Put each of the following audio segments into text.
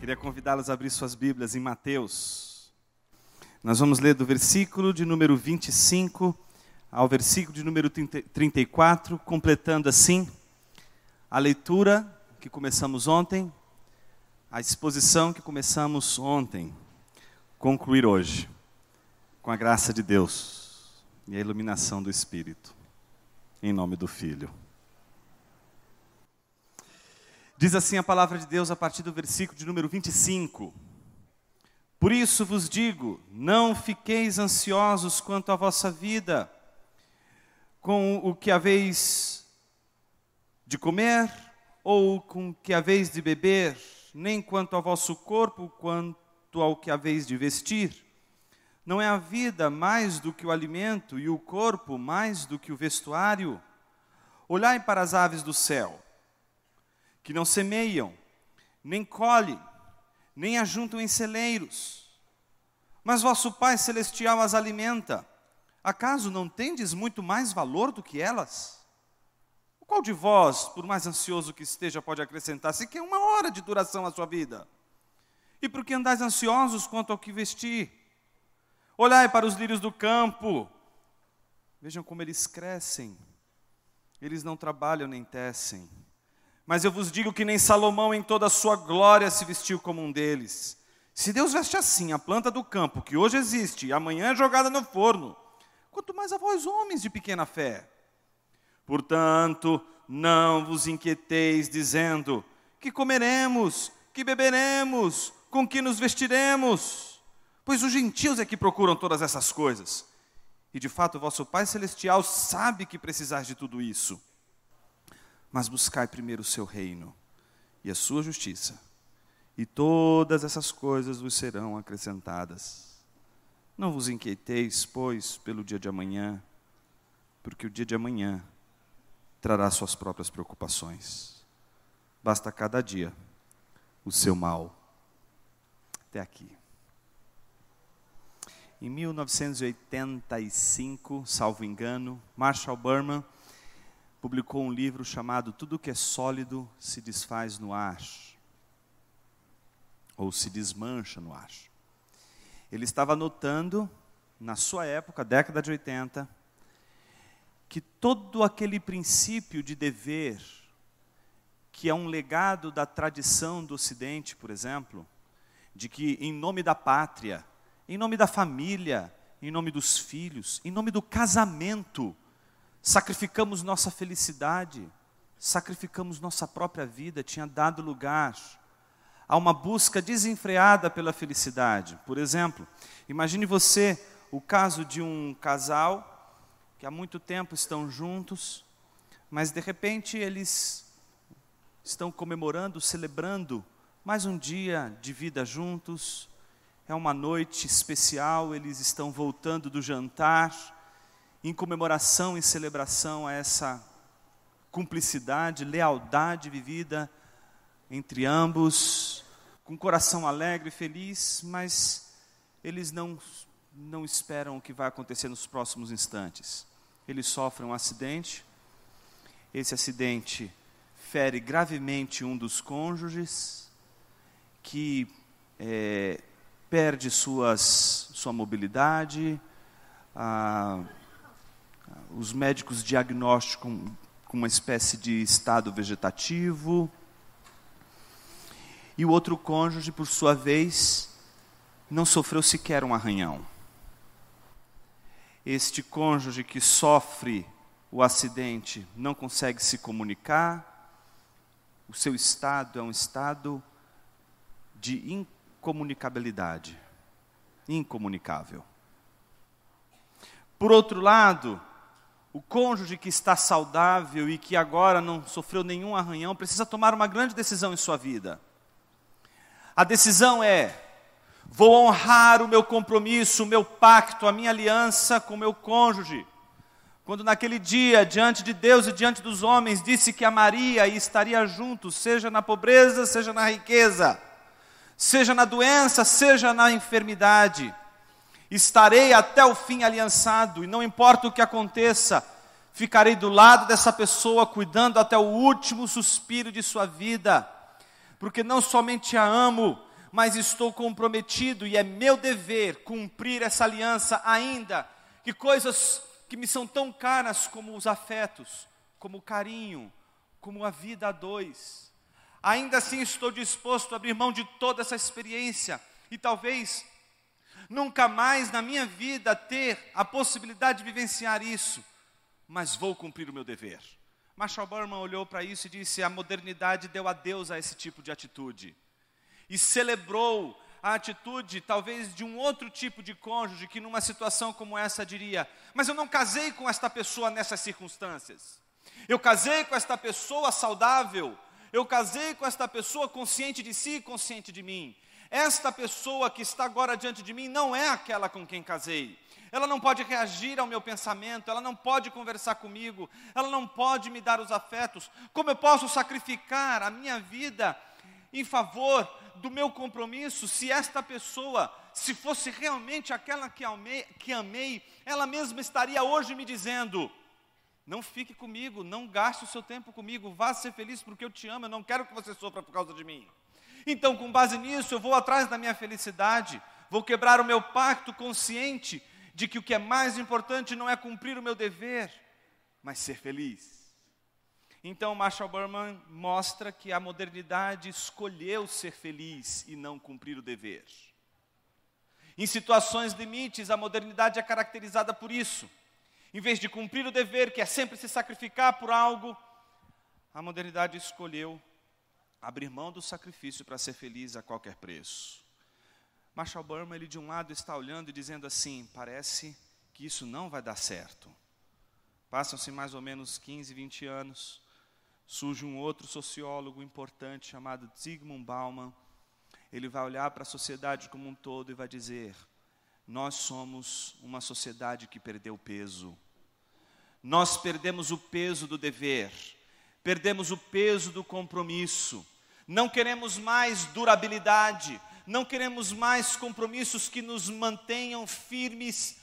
Queria convidá-los a abrir suas Bíblias em Mateus. Nós vamos ler do versículo de número 25 ao versículo de número 34, completando assim a leitura que começamos ontem, a exposição que começamos ontem, concluir hoje, com a graça de Deus e a iluminação do Espírito, em nome do Filho. Diz assim a palavra de Deus a partir do versículo de número 25. Por isso vos digo: não fiqueis ansiosos quanto à vossa vida, com o que haveis de comer ou com o que haveis de beber, nem quanto ao vosso corpo, quanto ao que haveis de vestir. Não é a vida mais do que o alimento e o corpo mais do que o vestuário? Olhai para as aves do céu que não semeiam, nem colhem, nem ajuntam em celeiros. Mas vosso Pai Celestial as alimenta. Acaso não tendes muito mais valor do que elas? Qual de vós, por mais ansioso que esteja, pode acrescentar sequer uma hora de duração à sua vida? E por que andais ansiosos quanto ao que vestir? Olhai para os lírios do campo, vejam como eles crescem, eles não trabalham nem tecem. Mas eu vos digo que nem Salomão em toda a sua glória se vestiu como um deles. Se Deus veste assim a planta do campo, que hoje existe e amanhã é jogada no forno, quanto mais a vós, homens de pequena fé. Portanto, não vos inquieteis, dizendo: que comeremos, que beberemos, com que nos vestiremos? Pois os gentios é que procuram todas essas coisas. E de fato, vosso Pai Celestial sabe que precisais de tudo isso. Mas buscai primeiro o seu reino e a sua justiça, e todas essas coisas vos serão acrescentadas. Não vos inquieteis, pois, pelo dia de amanhã, porque o dia de amanhã trará suas próprias preocupações. Basta cada dia o seu mal. Até aqui. Em 1985, salvo engano, Marshall Berman publicou um livro chamado Tudo que é sólido se desfaz no ar, ou se desmancha no ar. Ele estava notando, na sua época, década de 80, que todo aquele princípio de dever, que é um legado da tradição do Ocidente, por exemplo, de que em nome da pátria, em nome da família, em nome dos filhos, em nome do casamento, sacrificamos nossa felicidade, sacrificamos nossa própria vida, tinha dado lugar a uma busca desenfreada pela felicidade. Por exemplo, imagine você o caso de um casal que há muito tempo estão juntos, mas de repente eles estão comemorando, celebrando mais um dia de vida juntos. É uma noite especial, eles estão voltando do jantar em comemoração e celebração a essa cumplicidade, lealdade vivida entre ambos, com coração alegre e feliz, mas eles não, não esperam o que vai acontecer nos próximos instantes. Eles sofrem um acidente, esse acidente fere gravemente um dos cônjuges, que é, perde suas, sua mobilidade, a, os médicos diagnosticam com uma espécie de estado vegetativo. E o outro cônjuge, por sua vez, não sofreu sequer um arranhão. Este cônjuge que sofre o acidente não consegue se comunicar, o seu estado é um estado de incomunicabilidade, incomunicável. Por outro lado, o cônjuge que está saudável e que agora não sofreu nenhum arranhão precisa tomar uma grande decisão em sua vida. A decisão é: vou honrar o meu compromisso, o meu pacto, a minha aliança com o meu cônjuge. Quando naquele dia, diante de Deus e diante dos homens, disse que amaria e estaria junto, seja na pobreza, seja na riqueza, seja na doença, seja na enfermidade. Estarei até o fim aliançado, e não importa o que aconteça, ficarei do lado dessa pessoa, cuidando até o último suspiro de sua vida, porque não somente a amo, mas estou comprometido e é meu dever cumprir essa aliança ainda que coisas que me são tão caras como os afetos, como o carinho, como a vida a dois. Ainda assim estou disposto a abrir mão de toda essa experiência e talvez nunca mais na minha vida ter a possibilidade de vivenciar isso, mas vou cumprir o meu dever. Marshall Berman olhou para isso e disse: a modernidade deu adeus a esse tipo de atitude e celebrou a atitude, talvez, de um outro tipo de cônjuge que, numa situação como essa, diria: Mas eu não casei com esta pessoa nessas circunstâncias. Eu casei com esta pessoa saudável. Eu casei com esta pessoa consciente de si e consciente de mim. Esta pessoa que está agora diante de mim não é aquela com quem casei. Ela não pode reagir ao meu pensamento, ela não pode conversar comigo, ela não pode me dar os afetos. Como eu posso sacrificar a minha vida em favor do meu compromisso, se esta pessoa, se fosse realmente aquela que amei, que amei, ela mesma estaria hoje me dizendo: não fique comigo, não gaste o seu tempo comigo, vá ser feliz porque eu te amo, eu não quero que você sofra por causa de mim. Então, com base nisso, eu vou atrás da minha felicidade, vou quebrar o meu pacto consciente de que o que é mais importante não é cumprir o meu dever, mas ser feliz. Então, Marshall Berman mostra que a modernidade escolheu ser feliz e não cumprir o dever. Em situações limites, a modernidade é caracterizada por isso. Em vez de cumprir o dever, que é sempre se sacrificar por algo, a modernidade escolheu abrir mão do sacrifício para ser feliz a qualquer preço. Marshall Berman, ele de um lado está olhando e dizendo assim: parece que isso não vai dar certo. Passam-se mais ou menos 15, 20 anos surge um outro sociólogo importante chamado Zygmunt Bauman. Ele vai olhar para a sociedade como um todo e vai dizer: Nós somos uma sociedade que perdeu peso. Nós perdemos o peso do dever, perdemos o peso do compromisso. Não queremos mais durabilidade, não queremos mais compromissos que nos mantenham firmes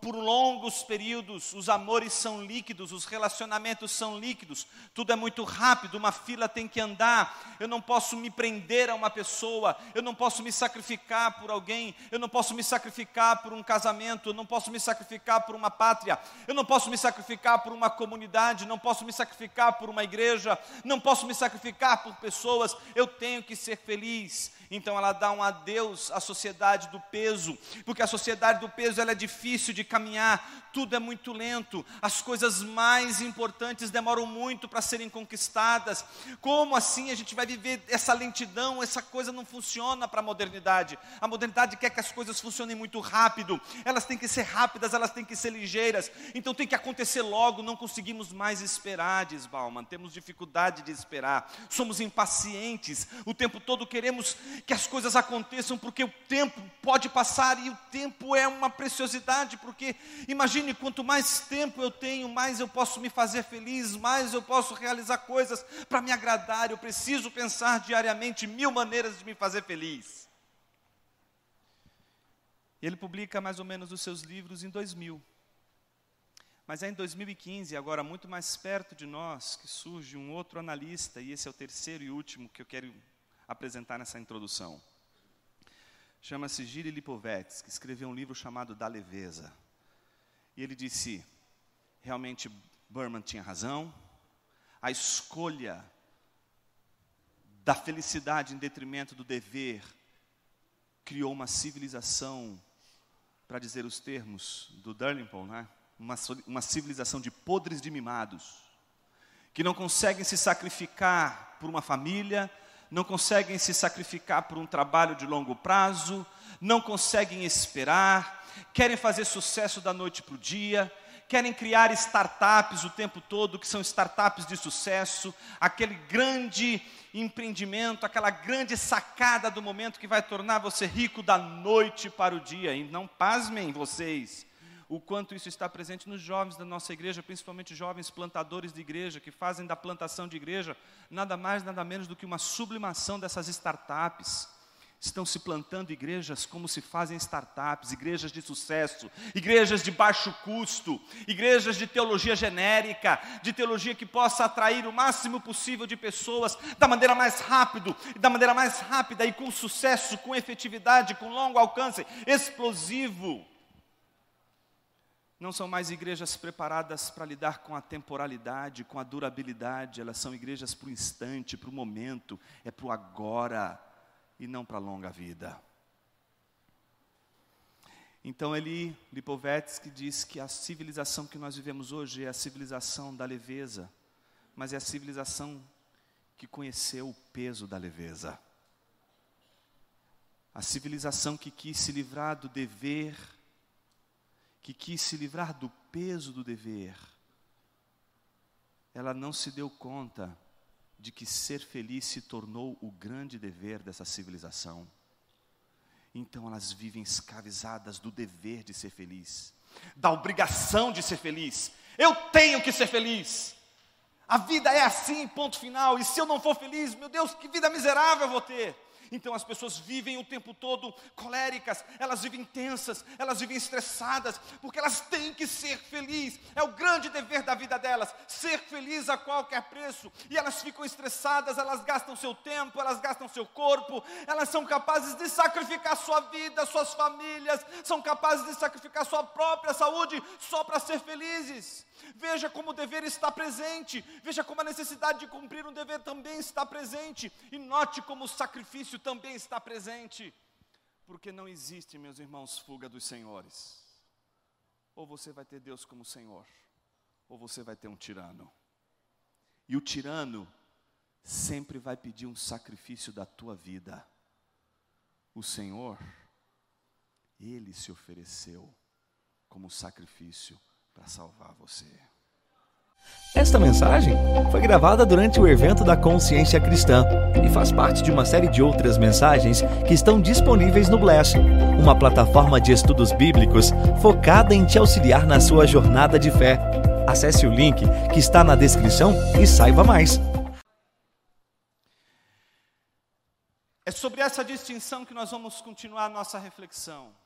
por longos períodos, os amores são líquidos, os relacionamentos são líquidos, tudo é muito rápido, uma fila tem que andar, eu não posso me prender a uma pessoa, eu não posso me sacrificar por alguém, eu não posso me sacrificar por um casamento, eu não posso me sacrificar por uma pátria, eu não posso me sacrificar por uma comunidade, não posso me sacrificar por uma igreja, não posso me sacrificar por pessoas, eu tenho que ser feliz. Então ela dá um adeus à sociedade do peso, porque a sociedade do peso ela é difícil de caminhar, tudo é muito lento, as coisas mais importantes demoram muito para serem conquistadas. Como assim a gente vai viver essa lentidão? Essa coisa não funciona para a modernidade. A modernidade quer que as coisas funcionem muito rápido, elas têm que ser rápidas, elas têm que ser ligeiras, então tem que acontecer logo, não conseguimos mais esperar, diz Bauman, temos dificuldade de esperar, somos impacientes, o tempo todo queremos que as coisas aconteçam, porque o tempo pode passar e o tempo é uma preciosidade, porque imagine quanto mais tempo eu tenho, mais eu posso me fazer feliz, mais eu posso realizar coisas para me agradar. Eu preciso pensar diariamente mil maneiras de me fazer feliz. Ele publica mais ou menos os seus livros em 2000. Mas é em 2015, agora muito mais perto de nós, que surge um outro analista, e esse é o terceiro e último que eu quero apresentar nessa introdução. Chama-se Giri Lipovetsky, que escreveu um livro chamado Da Leveza. E ele disse: realmente Berman tinha razão, a escolha da felicidade em detrimento do dever criou uma civilização, para dizer os termos do Dalrymple, né? uma, uma civilização de podres de mimados, que não conseguem se sacrificar por uma família, não conseguem se sacrificar por um trabalho de longo prazo, não conseguem esperar, querem fazer sucesso da noite para o dia, querem criar startups o tempo todo, que são startups de sucesso, aquele grande empreendimento, aquela grande sacada do momento que vai tornar você rico da noite para o dia. E não pasmem vocês, o quanto isso está presente nos jovens da nossa igreja, principalmente jovens plantadores de igreja, que fazem da plantação de igreja nada mais, nada menos do que uma sublimação dessas startups. estão se plantando igrejas como se fazem startups, igrejas de sucesso, igrejas de baixo custo, igrejas de teologia genérica, de teologia que possa atrair o máximo possível de pessoas da maneira mais rápido, da maneira mais rápida e com sucesso, com efetividade, com longo alcance, explosivo. Não são mais igrejas preparadas para lidar com a temporalidade, com a durabilidade, elas são igrejas para o instante, para o momento, é para o agora e não para a longa vida. Então ele, Lipovetsky, diz que a civilização que nós vivemos hoje é a civilização da leveza, mas é a civilização que conheceu o peso da leveza. A civilização que quis se livrar do dever, que quis se livrar do peso do dever, ela não se deu conta de que ser feliz se tornou o grande dever dessa civilização. Então elas vivem escravizadas do dever de ser feliz, da obrigação de ser feliz. Eu tenho que ser feliz. A vida é assim, ponto final. E se eu não for feliz, meu Deus, que vida miserável eu vou ter. Então as pessoas vivem o tempo todo coléricas, elas vivem tensas, elas vivem estressadas, porque elas têm que ser felizes. É o grande dever da vida delas, ser feliz a qualquer preço. E elas ficam estressadas, elas gastam seu tempo, elas gastam seu corpo, elas são capazes de sacrificar sua vida, suas famílias, são capazes de sacrificar sua própria saúde só para ser felizes. Veja como o dever está presente, veja como a necessidade de cumprir um dever também está presente, e note como o sacrifício também está presente, porque não existe, meus irmãos, fuga dos senhores. Ou você vai ter Deus como Senhor, ou você vai ter um tirano. E o tirano sempre vai pedir um sacrifício da tua vida. O Senhor, Ele se ofereceu como sacrifício para salvar você. Esta mensagem foi gravada durante o evento da Consciência Cristã e faz parte de uma série de outras mensagens que estão disponíveis no Bless, uma plataforma de estudos bíblicos focada em te auxiliar na sua jornada de fé. Acesse o link que está na descrição e saiba mais. É sobre essa distinção que nós vamos continuar nossa reflexão.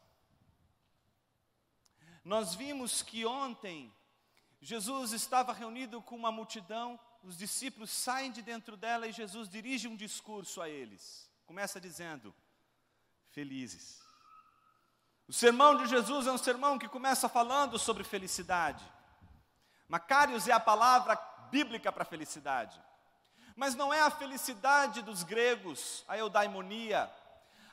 Nós vimos que ontem Jesus estava reunido com uma multidão, os discípulos saem de dentro dela e Jesus dirige um discurso a eles. Começa dizendo: Felizes. O sermão de Jesus é um sermão que começa falando sobre felicidade. Macários é a palavra bíblica para felicidade. Mas não é a felicidade dos gregos, a eudaimonia,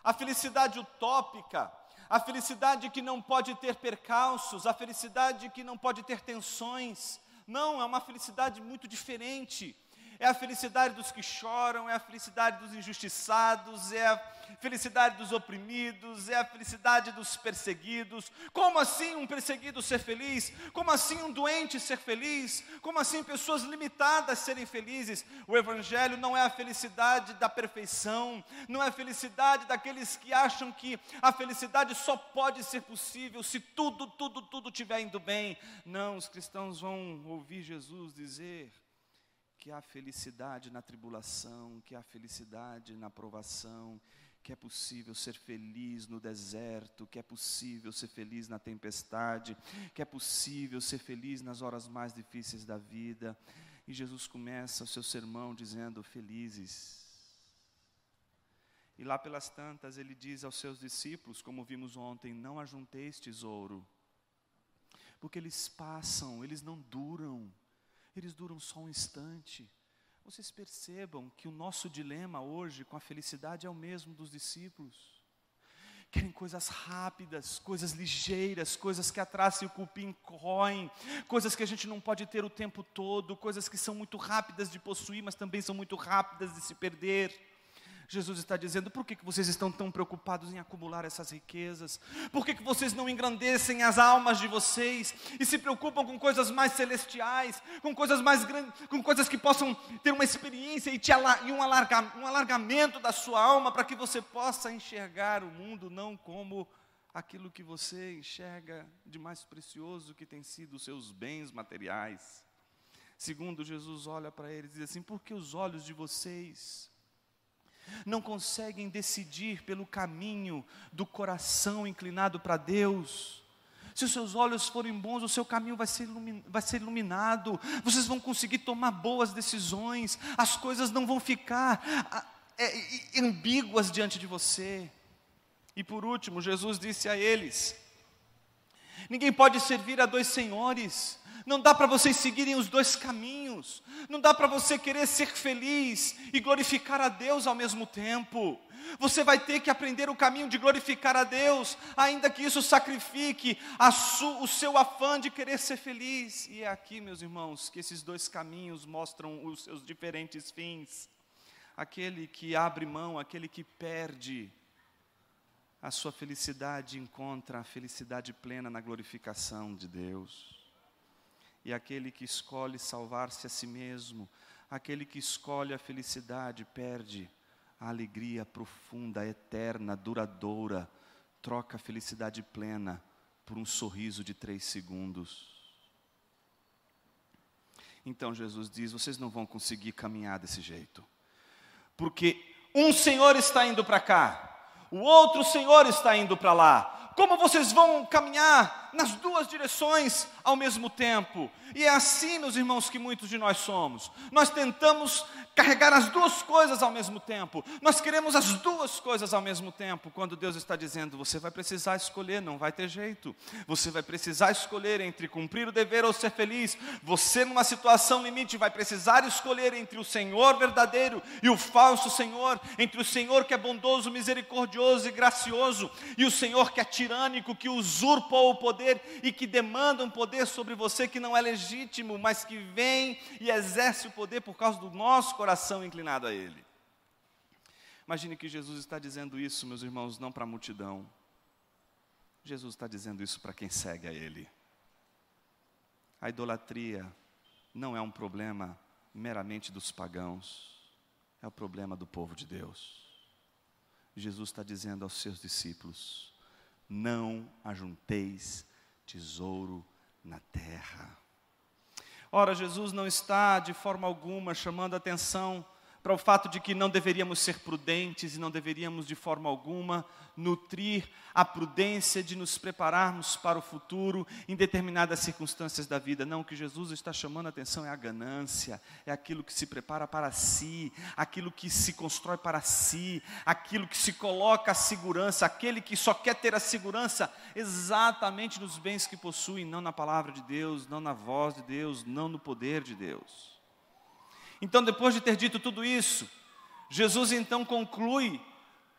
a felicidade utópica, a felicidade que não pode ter percalços, a felicidade que não pode ter tensões. Não, é uma felicidade muito diferente é a felicidade dos que choram, é a felicidade dos injustiçados, é a felicidade dos oprimidos, é a felicidade dos perseguidos. Como assim um perseguido ser feliz? Como assim um doente ser feliz? Como assim pessoas limitadas serem felizes? O Evangelho não é a felicidade da perfeição, não é a felicidade daqueles que acham que a felicidade só pode ser possível se tudo, tudo, tudo estiver indo bem. Não, os cristãos vão ouvir Jesus dizer que há felicidade na tribulação, que há felicidade na provação, que é possível ser feliz no deserto, que é possível ser feliz na tempestade, que é possível ser feliz nas horas mais difíceis da vida. E Jesus começa o seu sermão dizendo: Felizes. E lá pelas tantas ele diz aos seus discípulos, como vimos ontem: Não ajunteis tesouro, porque eles passam, eles não duram eles duram só um instante. Vocês percebam que o nosso dilema hoje com a felicidade é o mesmo dos discípulos. Querem coisas rápidas, coisas ligeiras, coisas que a traça e o cupim corroem, coisas que a gente não pode ter o tempo todo, coisas que são muito rápidas de possuir, mas também são muito rápidas de se perder. Jesus está dizendo: por que, que vocês estão tão preocupados em acumular essas riquezas? Por que, que vocês não engrandecem as almas de vocês e se preocupam com coisas mais celestiais, com coisas mais grandes, com coisas que possam ter uma experiência e, te e um, alarga, um alargamento da sua alma para que você possa enxergar o mundo não como aquilo que você enxerga de mais precioso que tem sido os seus bens materiais. Segundo, Jesus olha para eles e diz assim: por que os olhos de vocês não conseguem decidir pelo caminho do coração inclinado para Deus. Se os seus olhos forem bons, o seu caminho vai ser, vai ser iluminado, vocês vão conseguir tomar boas decisões, as coisas não vão ficar é, ambíguas diante de você. E por último, Jesus disse a eles: Ninguém pode servir a dois senhores, não dá para vocês seguirem os dois caminhos. Não dá para você querer ser feliz e glorificar a Deus ao mesmo tempo. Você vai ter que aprender o caminho de glorificar a Deus, ainda que isso sacrifique o seu afã de querer ser feliz. E é aqui, meus irmãos, que esses dois caminhos mostram os seus diferentes fins. Aquele que abre mão, aquele que perde a sua felicidade, encontra a felicidade plena na glorificação de Deus e aquele que escolhe salvar-se a si mesmo, aquele que escolhe a felicidade, perde a alegria profunda, eterna, duradoura, troca a felicidade plena por um sorriso de três segundos. Então Jesus diz: vocês não vão conseguir caminhar desse jeito, porque um Senhor está indo para cá, o outro Senhor está indo para lá. Como vocês vão caminhar nas duas direções ao mesmo tempo? E é assim, meus irmãos, que muitos de nós somos. Nós tentamos carregar as duas coisas ao mesmo tempo. Nós queremos as duas coisas ao mesmo tempo, quando Deus está dizendo: você vai precisar escolher, não vai ter jeito. Você vai precisar escolher entre cumprir o dever ou ser feliz. Você, numa situação limite, vai precisar escolher entre o Senhor verdadeiro e o falso Senhor, entre o Senhor que é bondoso, misericordioso e gracioso, e o Senhor que é tirânico, que usurpa o poder e que demanda um poder sobre você que não é legítimo mas que vem e exerce o poder por causa do nosso coração inclinado a Ele. Imagine que Jesus está dizendo isso, meus irmãos, não para a multidão. Jesus está dizendo isso para quem segue a Ele. A idolatria não é um problema meramente dos pagãos, é o problema do povo de Deus. Jesus está dizendo aos seus discípulos: não ajunteis tesouro na terra. Ora, Jesus não está de forma alguma chamando atenção para o fato de que não deveríamos ser prudentes e não deveríamos de forma alguma nutrir a prudência de nos prepararmos para o futuro em determinadas circunstâncias da vida. Não, o que Jesus está chamando a atenção é a ganância, é aquilo que se prepara para si, aquilo que se constrói para si, aquilo que se coloca a segurança, aquele que só quer ter a segurança exatamente nos bens que possui, não na palavra de Deus, não na voz de Deus, não no poder de Deus. Então, depois de ter dito tudo isso, Jesus então conclui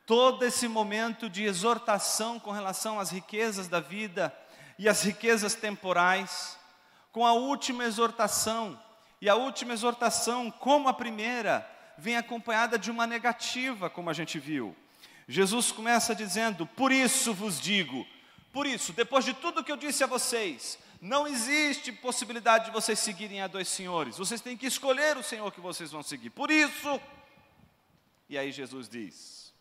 todo esse momento de exortação com relação às riquezas da vida e às riquezas temporais, com a última exortação. E a última exortação, como a primeira, vem acompanhada de uma negativa, como a gente viu. Jesus começa dizendo: Por isso vos digo, por isso, depois de tudo que eu disse a vocês, não existe possibilidade de vocês seguirem a dois senhores. Vocês têm que escolher o Senhor que vocês vão seguir. Por isso, e aí Jesus diz: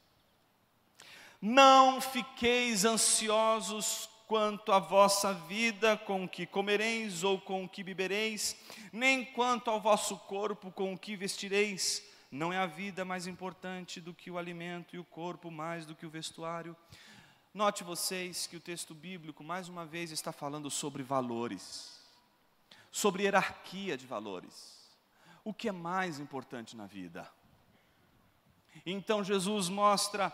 Não fiqueis ansiosos quanto à vossa vida, com o que comereis ou com o que bebereis, nem quanto ao vosso corpo, com o que vestireis. Não é a vida mais importante do que o alimento e o corpo mais do que o vestuário. Note vocês que o texto bíblico, mais uma vez, está falando sobre valores, sobre hierarquia de valores. O que é mais importante na vida? Então Jesus mostra,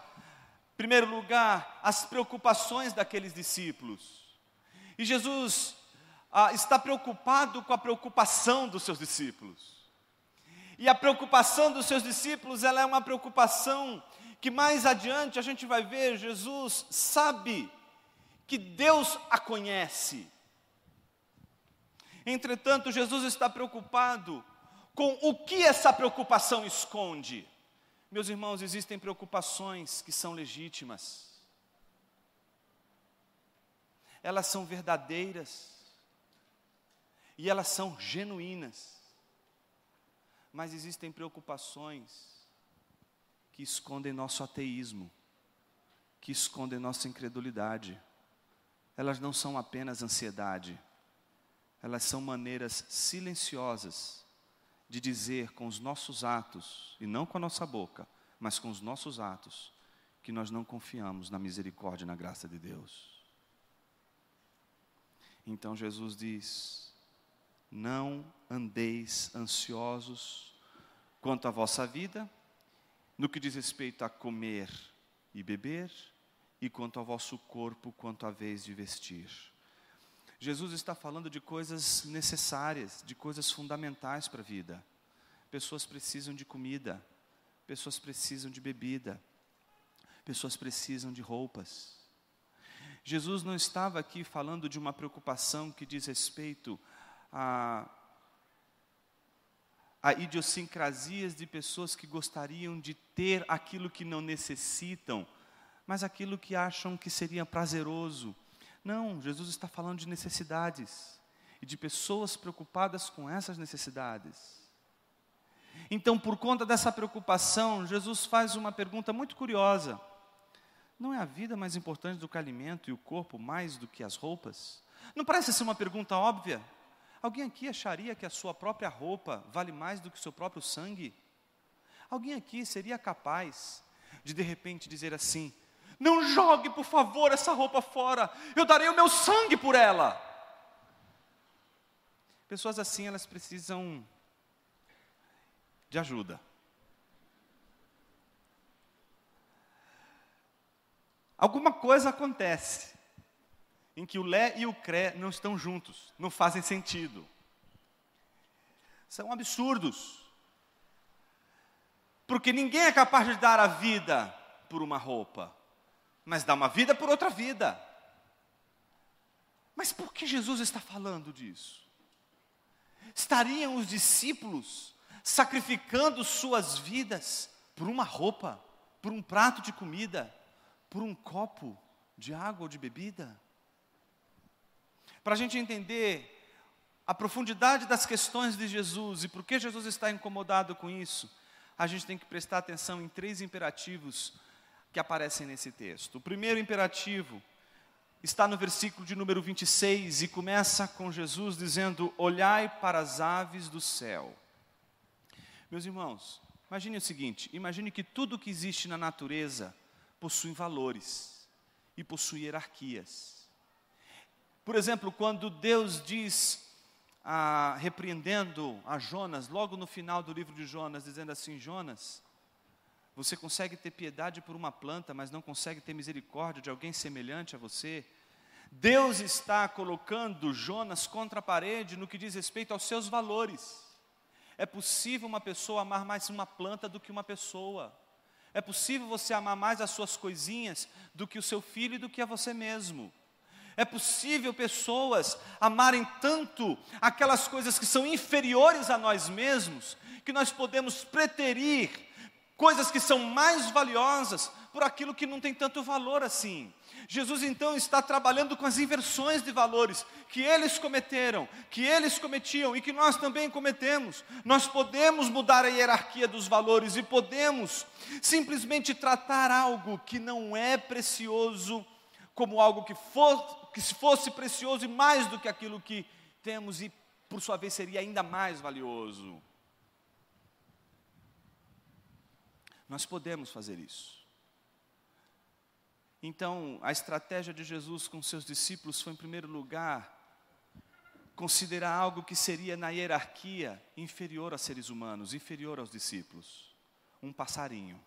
em primeiro lugar, as preocupações daqueles discípulos. E Jesus ah, está preocupado com a preocupação dos seus discípulos. E a preocupação dos seus discípulos, ela é uma preocupação que mais adiante a gente vai ver, Jesus sabe que Deus a conhece. Entretanto, Jesus está preocupado com o que essa preocupação esconde. Meus irmãos, existem preocupações que são legítimas, elas são verdadeiras e elas são genuínas, mas existem preocupações que escondem nosso ateísmo, que escondem nossa incredulidade. Elas não são apenas ansiedade, elas são maneiras silenciosas de dizer com os nossos atos, e não com a nossa boca, mas com os nossos atos, que nós não confiamos na misericórdia e na graça de Deus. Então Jesus diz: Não andeis ansiosos quanto à vossa vida, no que diz respeito a comer e beber, e quanto ao vosso corpo, quanto à vez de vestir. Jesus está falando de coisas necessárias, de coisas fundamentais para a vida. Pessoas precisam de comida, pessoas precisam de bebida, pessoas precisam de roupas. Jesus não estava aqui falando de uma preocupação que diz respeito a, a idiosincrasias de pessoas que gostariam de ter aquilo que não necessitam, mas aquilo que acham que seria prazeroso. Não, Jesus está falando de necessidades e de pessoas preocupadas com essas necessidades. Então, por conta dessa preocupação, Jesus faz uma pergunta muito curiosa. Não é a vida mais importante do que o alimento e o corpo mais do que as roupas? Não parece ser uma pergunta óbvia? Alguém aqui acharia que a sua própria roupa vale mais do que o seu próprio sangue? Alguém aqui seria capaz de de repente dizer assim: Não jogue, por favor, essa roupa fora, eu darei o meu sangue por ela. Pessoas assim, elas precisam de ajuda. Alguma coisa acontece em que o Lé e o Cré não estão juntos, não fazem sentido. São absurdos. Porque ninguém é capaz de dar a vida por uma roupa, mas dá uma vida por outra vida. Mas por que Jesus está falando disso? Estariam os discípulos sacrificando suas vidas por uma roupa, por um prato de comida, por um copo de água ou de bebida? Para a gente entender a profundidade das questões de Jesus e por que Jesus está incomodado com isso, a gente tem que prestar atenção em três imperativos que aparecem nesse texto. O primeiro imperativo está no versículo de número 26 e começa com Jesus dizendo: Olhai para as aves do céu. Meus irmãos, imagine o seguinte: imagine que tudo que existe na natureza possuem valores e possui hierarquias. Por exemplo, quando Deus diz, ah, repreendendo a Jonas, logo no final do livro de Jonas, dizendo assim: Jonas, você consegue ter piedade por uma planta, mas não consegue ter misericórdia de alguém semelhante a você. Deus está colocando Jonas contra a parede no que diz respeito aos seus valores. É possível uma pessoa amar mais uma planta do que uma pessoa. É possível você amar mais as suas coisinhas do que o seu filho e do que a você mesmo. É possível pessoas amarem tanto aquelas coisas que são inferiores a nós mesmos, que nós podemos preterir coisas que são mais valiosas por aquilo que não tem tanto valor assim. Jesus então está trabalhando com as inversões de valores que eles cometeram, que eles cometiam e que nós também cometemos. Nós podemos mudar a hierarquia dos valores e podemos simplesmente tratar algo que não é precioso como algo que, for, que se fosse precioso e mais do que aquilo que temos e por sua vez seria ainda mais valioso. Nós podemos fazer isso. Então, a estratégia de Jesus com seus discípulos foi, em primeiro lugar, considerar algo que seria na hierarquia inferior a seres humanos, inferior aos discípulos: um passarinho.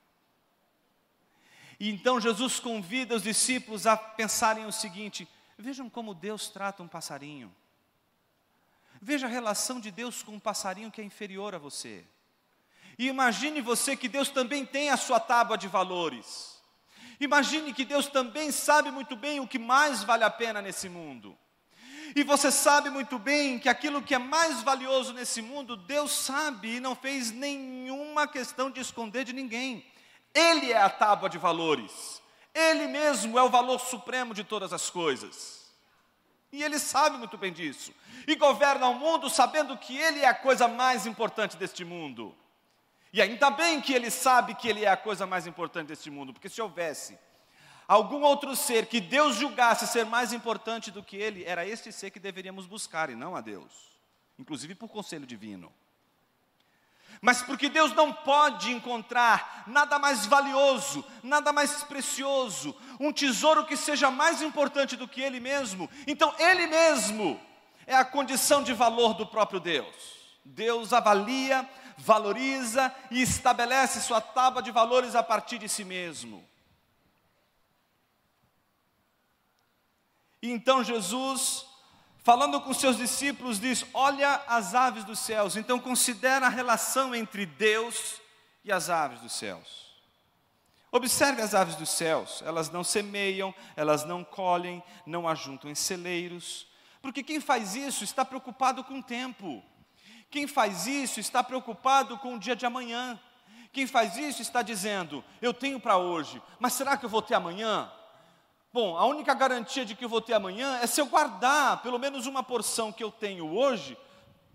E então Jesus convida os discípulos a pensarem o seguinte: vejam como Deus trata um passarinho. Veja a relação de Deus com um passarinho que é inferior a você. E imagine você que Deus também tem a sua tábua de valores. Imagine que Deus também sabe muito bem o que mais vale a pena nesse mundo. E você sabe muito bem que aquilo que é mais valioso nesse mundo, Deus sabe e não fez nenhuma questão de esconder de ninguém. Ele é a tábua de valores. Ele mesmo é o valor supremo de todas as coisas. E ele sabe muito bem disso. E governa o mundo sabendo que ele é a coisa mais importante deste mundo. E ainda bem que ele sabe que ele é a coisa mais importante deste mundo, porque se houvesse algum outro ser que Deus julgasse ser mais importante do que ele, era este ser que deveríamos buscar e não a Deus, inclusive por conselho divino. Mas porque Deus não pode encontrar nada mais valioso, nada mais precioso, um tesouro que seja mais importante do que Ele mesmo. Então, Ele mesmo é a condição de valor do próprio Deus. Deus avalia, valoriza e estabelece sua tábua de valores a partir de si mesmo. Então Jesus falando com seus discípulos, diz: Olha as aves dos céus. Então, considera a relação entre Deus e as aves dos céus. Observe as aves dos céus, elas não semeiam, elas não colhem, não ajuntam em celeiros, porque quem faz isso está preocupado com o tempo, quem faz isso está preocupado com o dia de amanhã, quem faz isso está dizendo: Eu tenho para hoje, mas será que eu vou ter amanhã? Bom, a única garantia de que eu vou ter amanhã é se eu guardar pelo menos uma porção que eu tenho hoje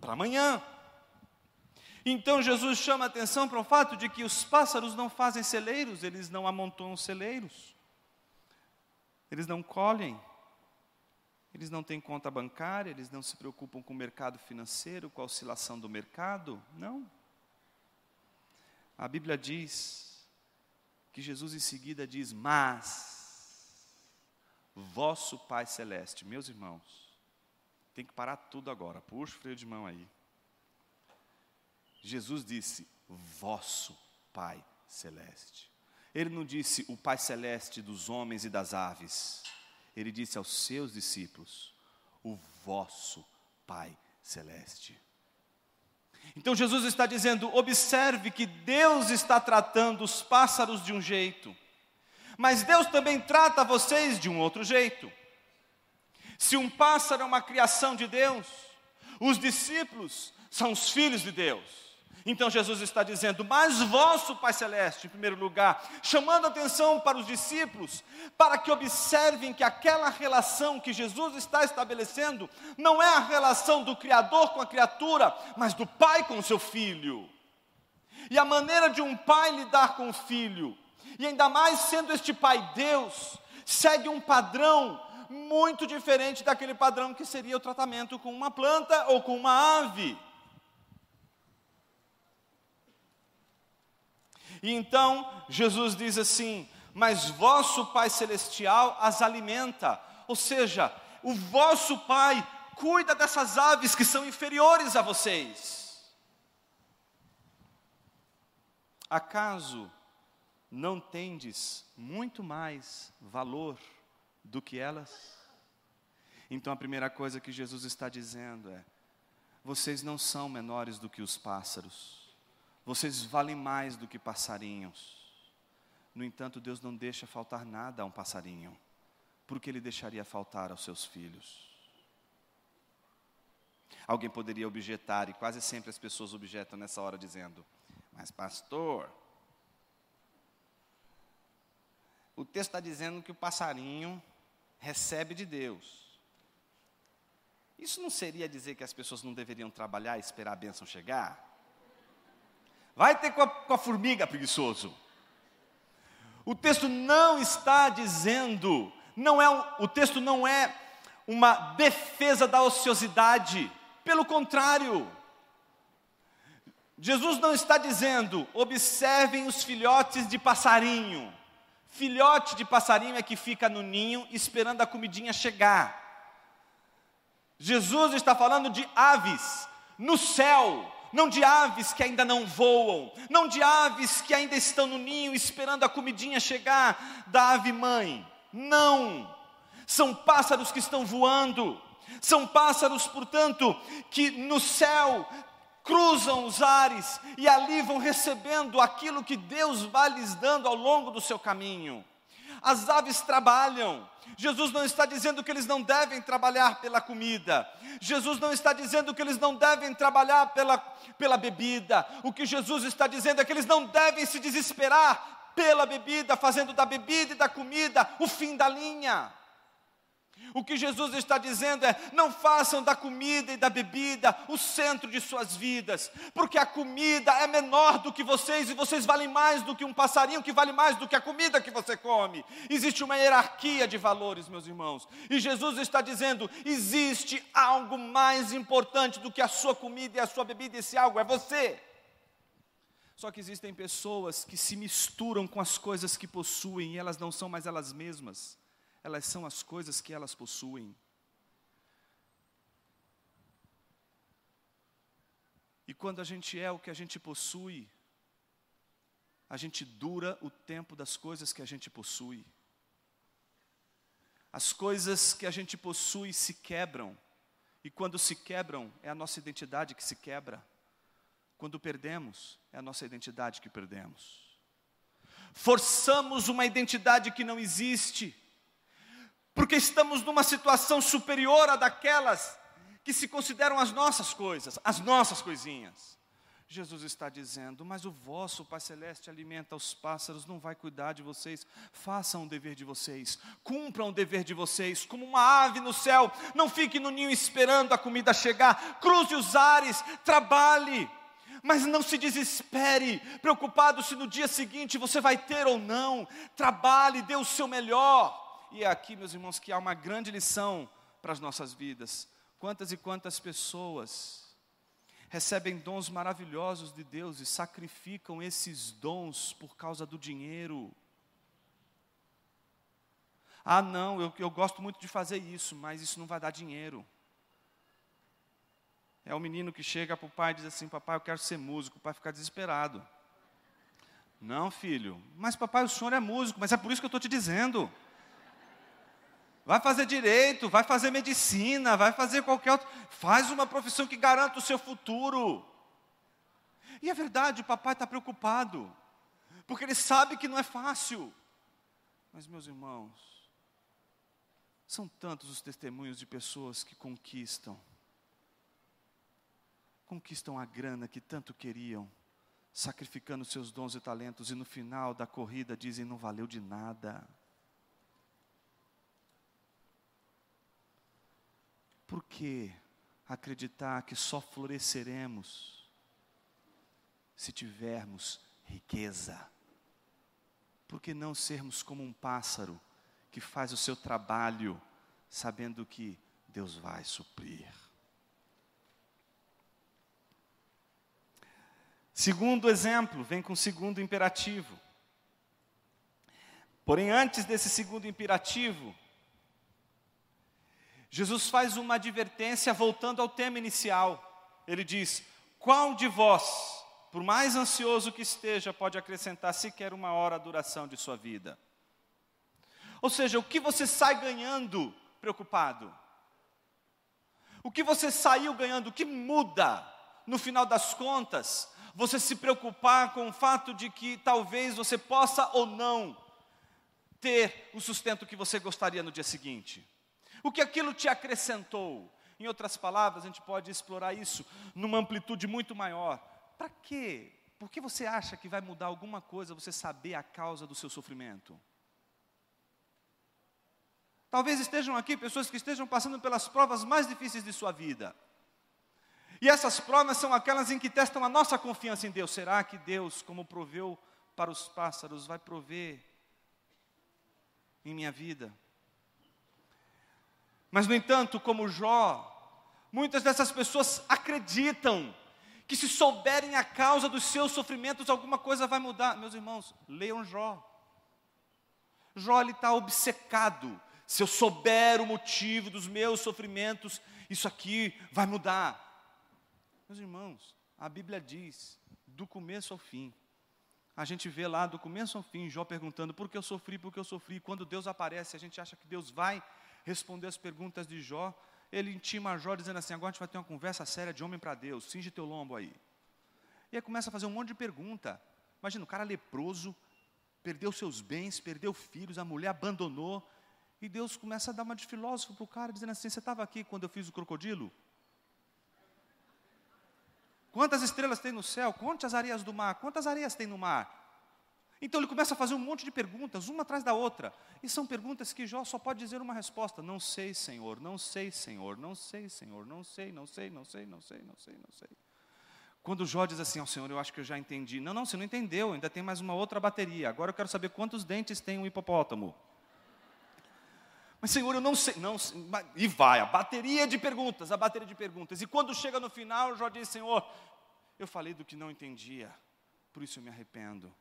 para amanhã. Então Jesus chama atenção para o fato de que os pássaros não fazem celeiros, eles não amontoam celeiros, eles não colhem, eles não têm conta bancária, eles não se preocupam com o mercado financeiro, com a oscilação do mercado, não. A Bíblia diz que Jesus em seguida diz: Mas vosso Pai Celeste. Meus irmãos, tem que parar tudo agora, puxa o freio de mão aí. Jesus disse: vosso Pai Celeste. Ele não disse o Pai Celeste dos homens e das aves. Ele disse aos seus discípulos: o vosso Pai Celeste. Então Jesus está dizendo: observe que Deus está tratando os pássaros de um jeito mas Deus também trata vocês de um outro jeito. Se um pássaro é uma criação de Deus, os discípulos são os filhos de Deus. Então Jesus está dizendo, mas vosso Pai Celeste, em primeiro lugar, chamando atenção para os discípulos, para que observem que aquela relação que Jesus está estabelecendo não é a relação do Criador com a criatura, mas do Pai com o seu filho. E a maneira de um pai lidar com o filho e ainda mais sendo este Pai Deus, segue um padrão muito diferente daquele padrão que seria o tratamento com uma planta ou com uma ave. E então Jesus diz assim: Mas vosso Pai Celestial as alimenta, ou seja, o vosso Pai cuida dessas aves que são inferiores a vocês. Acaso não tendes muito mais valor do que elas? Então a primeira coisa que Jesus está dizendo é: vocês não são menores do que os pássaros, vocês valem mais do que passarinhos. No entanto, Deus não deixa faltar nada a um passarinho, porque Ele deixaria faltar aos seus filhos. Alguém poderia objetar, e quase sempre as pessoas objetam nessa hora, dizendo: Mas, pastor, o texto está dizendo que o passarinho recebe de Deus. Isso não seria dizer que as pessoas não deveriam trabalhar e esperar a bênção chegar? Vai ter com a, com a formiga, preguiçoso. O texto não está dizendo, não é o texto não é uma defesa da ociosidade, pelo contrário. Jesus não está dizendo, observem os filhotes de passarinho. Filhote de passarinho é que fica no ninho esperando a comidinha chegar. Jesus está falando de aves no céu, não de aves que ainda não voam, não de aves que ainda estão no ninho esperando a comidinha chegar da ave mãe. Não! São pássaros que estão voando, são pássaros, portanto, que no céu cruzam os ares e ali vão recebendo aquilo que Deus vai lhes dando ao longo do seu caminho. As aves trabalham. Jesus não está dizendo que eles não devem trabalhar pela comida. Jesus não está dizendo que eles não devem trabalhar pela, pela bebida. O que Jesus está dizendo é que eles não devem se desesperar pela bebida, fazendo da bebida e da comida o fim da linha. O que Jesus está dizendo é: não façam da comida e da bebida o centro de suas vidas, porque a comida é menor do que vocês e vocês valem mais do que um passarinho que vale mais do que a comida que você come. Existe uma hierarquia de valores, meus irmãos, e Jesus está dizendo: existe algo mais importante do que a sua comida e a sua bebida, esse algo é você. Só que existem pessoas que se misturam com as coisas que possuem e elas não são mais elas mesmas, elas são as coisas que elas possuem. E quando a gente é o que a gente possui, a gente dura o tempo das coisas que a gente possui. As coisas que a gente possui se quebram, e quando se quebram, é a nossa identidade que se quebra. Quando perdemos, é a nossa identidade que perdemos. Forçamos uma identidade que não existe, porque estamos numa situação superior à daquelas que se consideram as nossas coisas, as nossas coisinhas. Jesus está dizendo: Mas o vosso Pai Celeste alimenta os pássaros, não vai cuidar de vocês. Façam o dever de vocês, cumpram o dever de vocês, como uma ave no céu. Não fique no ninho esperando a comida chegar. Cruze os ares, trabalhe, mas não se desespere, preocupado se no dia seguinte você vai ter ou não. Trabalhe, dê o seu melhor. E é aqui, meus irmãos, que há uma grande lição para as nossas vidas. Quantas e quantas pessoas recebem dons maravilhosos de Deus e sacrificam esses dons por causa do dinheiro. Ah, não, eu, eu gosto muito de fazer isso, mas isso não vai dar dinheiro. É o menino que chega para o pai e diz assim: Papai, eu quero ser músico. O pai fica desesperado. Não, filho, mas papai, o senhor é músico, mas é por isso que eu estou te dizendo. Vai fazer direito, vai fazer medicina, vai fazer qualquer outro. Faz uma profissão que garanta o seu futuro. E é verdade, o papai está preocupado, porque ele sabe que não é fácil. Mas, meus irmãos, são tantos os testemunhos de pessoas que conquistam, conquistam a grana que tanto queriam, sacrificando seus dons e talentos, e no final da corrida dizem: não valeu de nada. Por que acreditar que só floresceremos se tivermos riqueza? Por que não sermos como um pássaro que faz o seu trabalho sabendo que Deus vai suprir? Segundo exemplo, vem com o segundo imperativo. Porém, antes desse segundo imperativo, Jesus faz uma advertência voltando ao tema inicial. Ele diz: Qual de vós, por mais ansioso que esteja, pode acrescentar sequer uma hora a duração de sua vida? Ou seja, o que você sai ganhando preocupado? O que você saiu ganhando, o que muda no final das contas? Você se preocupar com o fato de que talvez você possa ou não ter o sustento que você gostaria no dia seguinte. O que aquilo te acrescentou? Em outras palavras, a gente pode explorar isso numa amplitude muito maior. Para quê? Por que você acha que vai mudar alguma coisa você saber a causa do seu sofrimento? Talvez estejam aqui pessoas que estejam passando pelas provas mais difíceis de sua vida. E essas provas são aquelas em que testam a nossa confiança em Deus. Será que Deus, como proveu para os pássaros, vai prover em minha vida? Mas, no entanto, como Jó, muitas dessas pessoas acreditam que se souberem a causa dos seus sofrimentos, alguma coisa vai mudar. Meus irmãos, leiam Jó. Jó está obcecado. Se eu souber o motivo dos meus sofrimentos, isso aqui vai mudar. Meus irmãos, a Bíblia diz, do começo ao fim. A gente vê lá do começo ao fim, Jó perguntando por que eu sofri, por que eu sofri. Quando Deus aparece, a gente acha que Deus vai responder as perguntas de Jó, ele intima Jó dizendo assim: agora a gente vai ter uma conversa séria de homem para Deus, cinge teu lombo aí. E aí começa a fazer um monte de pergunta. Imagina, o cara leproso, perdeu seus bens, perdeu filhos, a mulher abandonou. E Deus começa a dar uma de filósofo para o cara, dizendo assim: Você estava aqui quando eu fiz o crocodilo? Quantas estrelas tem no céu? Quantas areias do mar? Quantas areias tem no mar? Então ele começa a fazer um monte de perguntas, uma atrás da outra. E são perguntas que Jó só pode dizer uma resposta: Não sei, Senhor, não sei, Senhor, não sei, Senhor, não sei, não sei, não sei, não sei, não sei, não sei. Quando Jó diz assim ao Senhor, eu acho que eu já entendi. Não, não, você não entendeu, ainda tem mais uma outra bateria. Agora eu quero saber quantos dentes tem um hipopótamo. Mas Senhor, eu não sei. Não, e vai, a bateria de perguntas, a bateria de perguntas. E quando chega no final, Jó diz: Senhor, eu falei do que não entendia por isso eu me arrependo.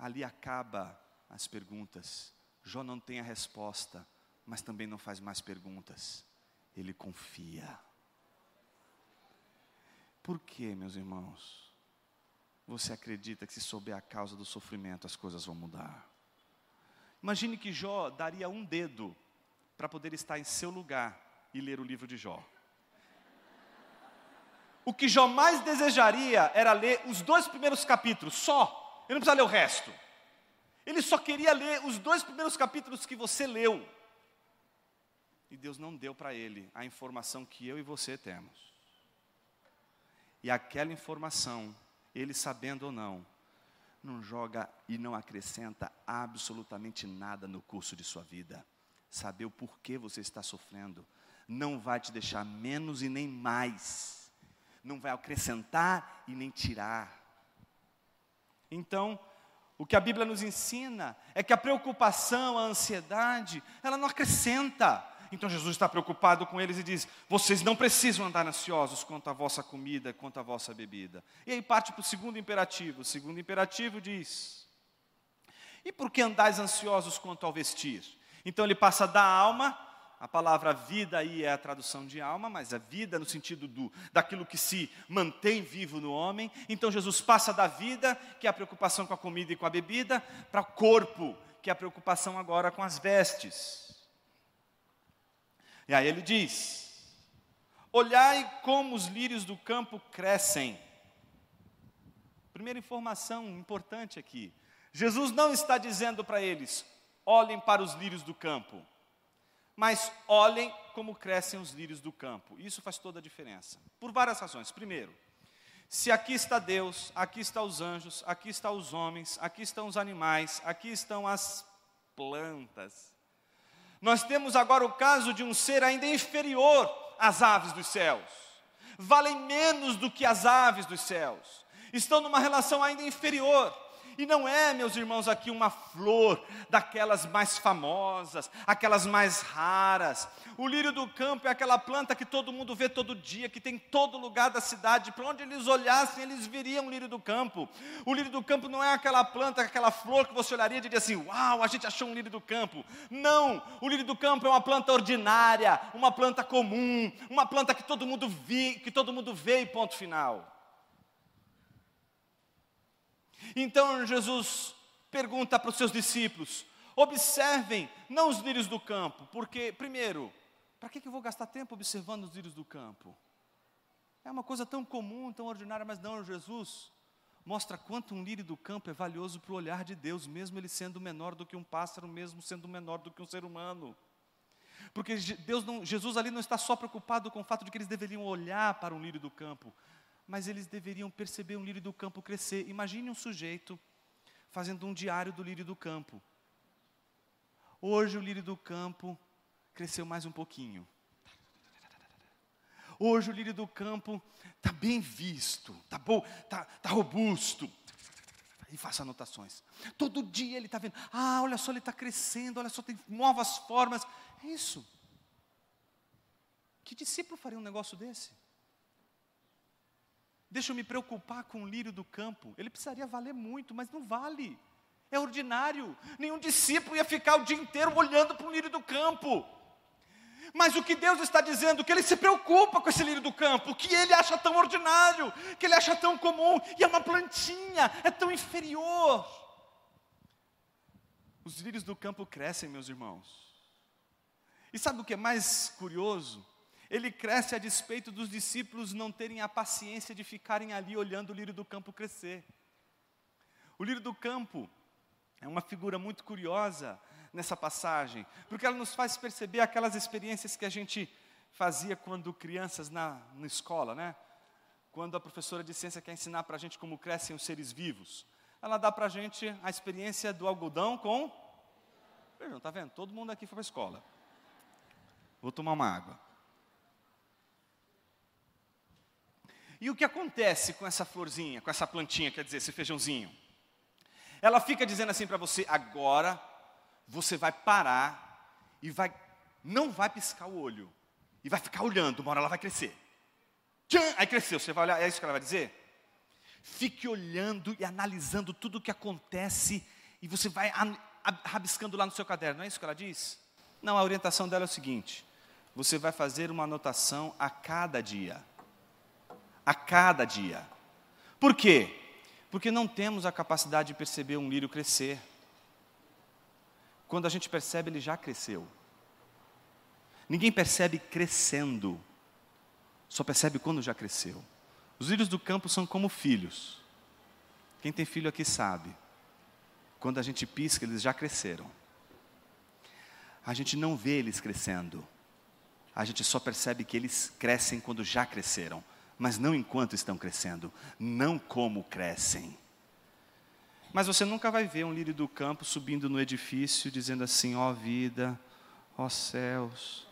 Ali acaba as perguntas. Jó não tem a resposta, mas também não faz mais perguntas. Ele confia. Por que, meus irmãos? Você acredita que se souber a causa do sofrimento, as coisas vão mudar? Imagine que Jó daria um dedo para poder estar em seu lugar e ler o livro de Jó. O que Jó mais desejaria era ler os dois primeiros capítulos, só. Ele não precisa ler o resto. Ele só queria ler os dois primeiros capítulos que você leu. E Deus não deu para ele a informação que eu e você temos. E aquela informação, ele sabendo ou não, não joga e não acrescenta absolutamente nada no curso de sua vida. Saber o porquê você está sofrendo não vai te deixar menos e nem mais. Não vai acrescentar e nem tirar. Então, o que a Bíblia nos ensina é que a preocupação, a ansiedade, ela não acrescenta. Então Jesus está preocupado com eles e diz: Vocês não precisam andar ansiosos quanto à vossa comida, quanto à vossa bebida. E aí parte para o segundo imperativo. O segundo imperativo diz: E por que andais ansiosos quanto ao vestir? Então ele passa da alma a palavra vida aí é a tradução de alma, mas a vida no sentido do, daquilo que se mantém vivo no homem. Então Jesus passa da vida, que é a preocupação com a comida e com a bebida, para o corpo, que é a preocupação agora com as vestes. E aí ele diz: Olhai como os lírios do campo crescem. Primeira informação importante aqui. Jesus não está dizendo para eles: olhem para os lírios do campo mas olhem como crescem os lírios do campo. Isso faz toda a diferença. Por várias razões. Primeiro, se aqui está Deus, aqui estão os anjos, aqui estão os homens, aqui estão os animais, aqui estão as plantas. Nós temos agora o caso de um ser ainda inferior às aves dos céus. Valem menos do que as aves dos céus. Estão numa relação ainda inferior. E não é, meus irmãos, aqui uma flor daquelas mais famosas, aquelas mais raras. O lírio do campo é aquela planta que todo mundo vê todo dia, que tem em todo lugar da cidade. Para onde eles olhassem, eles viriam o lírio do campo. O lírio do campo não é aquela planta, aquela flor que você olharia e diria assim: Uau, a gente achou um lírio do campo. Não, o lírio do campo é uma planta ordinária, uma planta comum, uma planta que todo mundo vi, que todo mundo vê e ponto final. Então Jesus pergunta para os seus discípulos: observem, não os lírios do campo, porque, primeiro, para que eu vou gastar tempo observando os lírios do campo? É uma coisa tão comum, tão ordinária, mas não, Jesus mostra quanto um lírio do campo é valioso para o olhar de Deus, mesmo ele sendo menor do que um pássaro, mesmo sendo menor do que um ser humano. Porque Deus não, Jesus ali não está só preocupado com o fato de que eles deveriam olhar para um lírio do campo, mas eles deveriam perceber um lírio do campo crescer. Imagine um sujeito fazendo um diário do lírio do campo. Hoje o lírio do campo cresceu mais um pouquinho. Hoje o lírio do campo está bem visto, está bom, está tá robusto. E faça anotações. Todo dia ele está vendo, ah, olha só, ele está crescendo, olha só, tem novas formas. É isso. Que discípulo faria um negócio desse? Deixa eu me preocupar com o lírio do campo. Ele precisaria valer muito, mas não vale. É ordinário. Nenhum discípulo ia ficar o dia inteiro olhando para o lírio do campo. Mas o que Deus está dizendo, que Ele se preocupa com esse lírio do campo, que Ele acha tão ordinário, que Ele acha tão comum, e é uma plantinha, é tão inferior. Os lírios do campo crescem, meus irmãos. E sabe o que é mais curioso? Ele cresce a despeito dos discípulos não terem a paciência de ficarem ali olhando o lírio do campo crescer. O lírio do campo é uma figura muito curiosa nessa passagem, porque ela nos faz perceber aquelas experiências que a gente fazia quando crianças na, na escola, né? Quando a professora de ciência quer ensinar para a gente como crescem os seres vivos. Ela dá para a gente a experiência do algodão com. Vejam, está vendo? Todo mundo aqui foi para a escola. Vou tomar uma água. E o que acontece com essa florzinha, com essa plantinha, quer dizer, esse feijãozinho? Ela fica dizendo assim para você: agora você vai parar e vai, não vai piscar o olho, e vai ficar olhando, uma hora ela vai crescer. Tchan, aí cresceu, você vai olhar, é isso que ela vai dizer? Fique olhando e analisando tudo o que acontece e você vai rabiscando lá no seu caderno, não é isso que ela diz? Não, a orientação dela é o seguinte: você vai fazer uma anotação a cada dia. A cada dia. Por quê? Porque não temos a capacidade de perceber um lírio crescer. Quando a gente percebe, ele já cresceu. Ninguém percebe crescendo, só percebe quando já cresceu. Os lírios do campo são como filhos. Quem tem filho aqui sabe. Quando a gente pisca, eles já cresceram. A gente não vê eles crescendo. A gente só percebe que eles crescem quando já cresceram, mas não enquanto estão crescendo, não como crescem. Mas você nunca vai ver um lírio do campo subindo no edifício dizendo assim: ó oh, vida, ó oh, céus.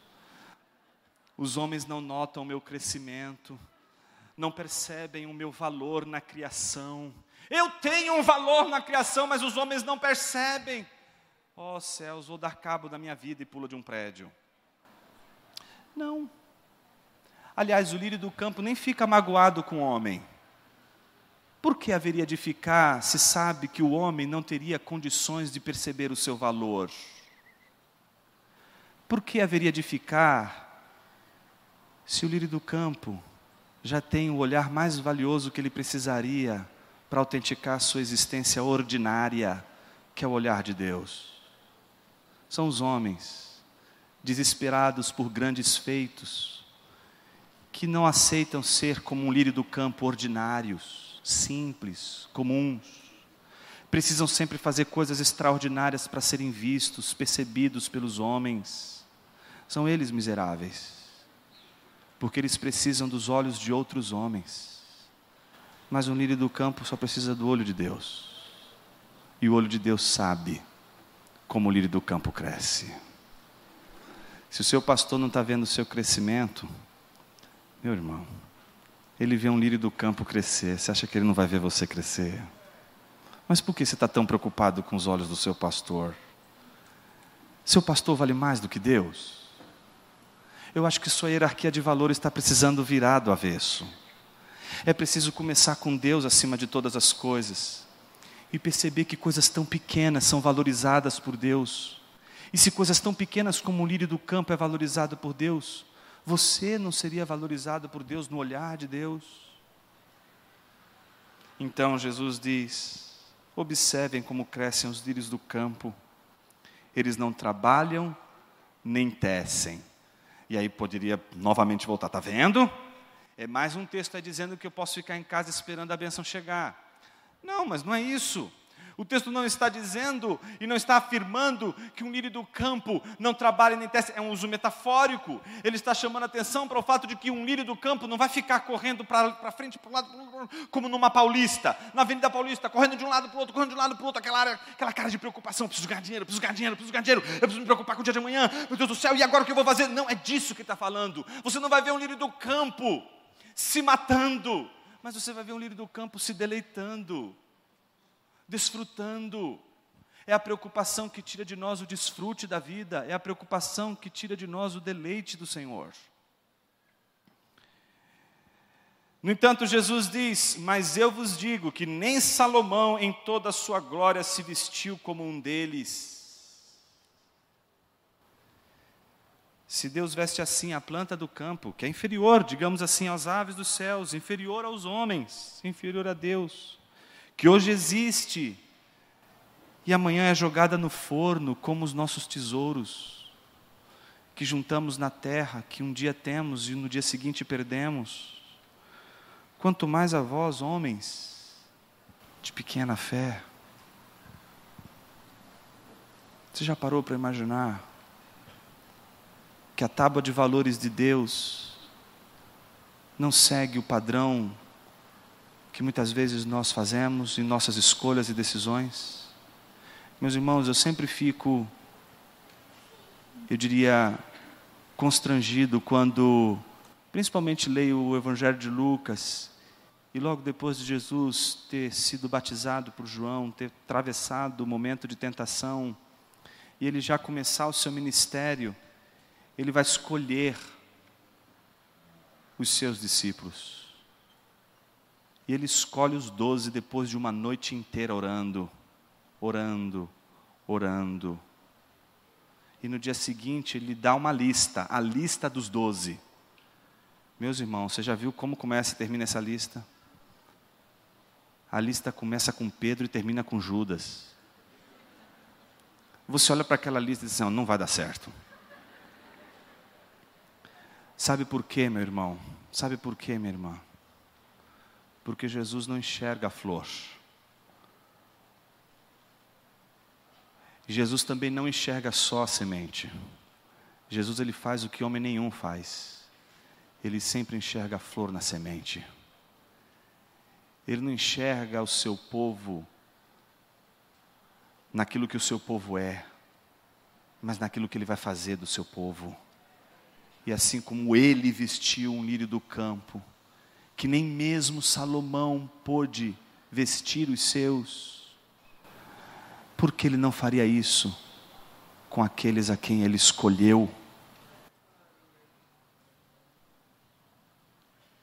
Os homens não notam o meu crescimento, não percebem o meu valor na criação. Eu tenho um valor na criação, mas os homens não percebem. Ó oh, céus, vou dar cabo da minha vida e pulo de um prédio. Não. Aliás, o lírio do campo nem fica magoado com o homem. Por que haveria de ficar se sabe que o homem não teria condições de perceber o seu valor? Por que haveria de ficar se o lírio do campo já tem o olhar mais valioso que ele precisaria para autenticar sua existência ordinária, que é o olhar de Deus? São os homens, desesperados por grandes feitos, que não aceitam ser como um lírio do campo ordinários simples, comuns. Precisam sempre fazer coisas extraordinárias para serem vistos, percebidos pelos homens. São eles miseráveis, porque eles precisam dos olhos de outros homens. Mas o lírio do campo só precisa do olho de Deus. E o olho de Deus sabe como o lírio do campo cresce. Se o seu pastor não está vendo o seu crescimento, meu irmão, ele vê um lírio do campo crescer. Você acha que ele não vai ver você crescer? Mas por que você está tão preocupado com os olhos do seu pastor? Seu pastor vale mais do que Deus? Eu acho que sua hierarquia de valores está precisando virar do avesso. É preciso começar com Deus acima de todas as coisas e perceber que coisas tão pequenas são valorizadas por Deus. E se coisas tão pequenas como o lírio do campo é valorizado por Deus, você não seria valorizado por Deus no olhar de Deus? Então Jesus diz: observem como crescem os lírios do campo, eles não trabalham nem tecem. E aí poderia novamente voltar, está vendo? É mais um texto aí dizendo que eu posso ficar em casa esperando a benção chegar. Não, mas não é isso. O texto não está dizendo e não está afirmando que um lírio do campo não trabalha nem tece, é um uso metafórico. Ele está chamando a atenção para o fato de que um lírio do campo não vai ficar correndo para frente, para o lado, como numa Paulista, na Avenida Paulista, correndo de um lado para o outro, correndo de um lado para o outro, aquela, aquela cara de preocupação: preciso ganhar dinheiro, preciso ganhar dinheiro, preciso ganhar dinheiro, eu preciso me preocupar com o dia de amanhã, meu Deus do céu, e agora o que eu vou fazer? Não, é disso que está falando. Você não vai ver um lírio do campo se matando, mas você vai ver um lírio do campo se deleitando desfrutando. É a preocupação que tira de nós o desfrute da vida, é a preocupação que tira de nós o deleite do Senhor. No entanto, Jesus diz: Mas eu vos digo que nem Salomão, em toda a sua glória, se vestiu como um deles. Se Deus veste assim a planta do campo, que é inferior, digamos assim, às aves dos céus, inferior aos homens, inferior a Deus, que hoje existe e amanhã é jogada no forno como os nossos tesouros, que juntamos na terra, que um dia temos e no dia seguinte perdemos. Quanto mais a vós, homens, de pequena fé. Você já parou para imaginar que a tábua de valores de Deus não segue o padrão que muitas vezes nós fazemos em nossas escolhas e decisões. Meus irmãos, eu sempre fico, eu diria, constrangido quando, principalmente, leio o Evangelho de Lucas e logo depois de Jesus ter sido batizado por João, ter atravessado o momento de tentação, e ele já começar o seu ministério, ele vai escolher os seus discípulos. E ele escolhe os doze depois de uma noite inteira orando, orando, orando. E no dia seguinte ele dá uma lista, a lista dos doze. Meus irmãos, você já viu como começa e termina essa lista? A lista começa com Pedro e termina com Judas. Você olha para aquela lista e diz assim: não vai dar certo. Sabe por quê, meu irmão? Sabe por quê, minha irmã? Porque Jesus não enxerga a flor. Jesus também não enxerga só a semente. Jesus ele faz o que homem nenhum faz. Ele sempre enxerga a flor na semente. Ele não enxerga o seu povo naquilo que o seu povo é, mas naquilo que ele vai fazer do seu povo. E assim como ele vestiu um lírio do campo, que nem mesmo Salomão pôde vestir os seus, por que ele não faria isso com aqueles a quem ele escolheu?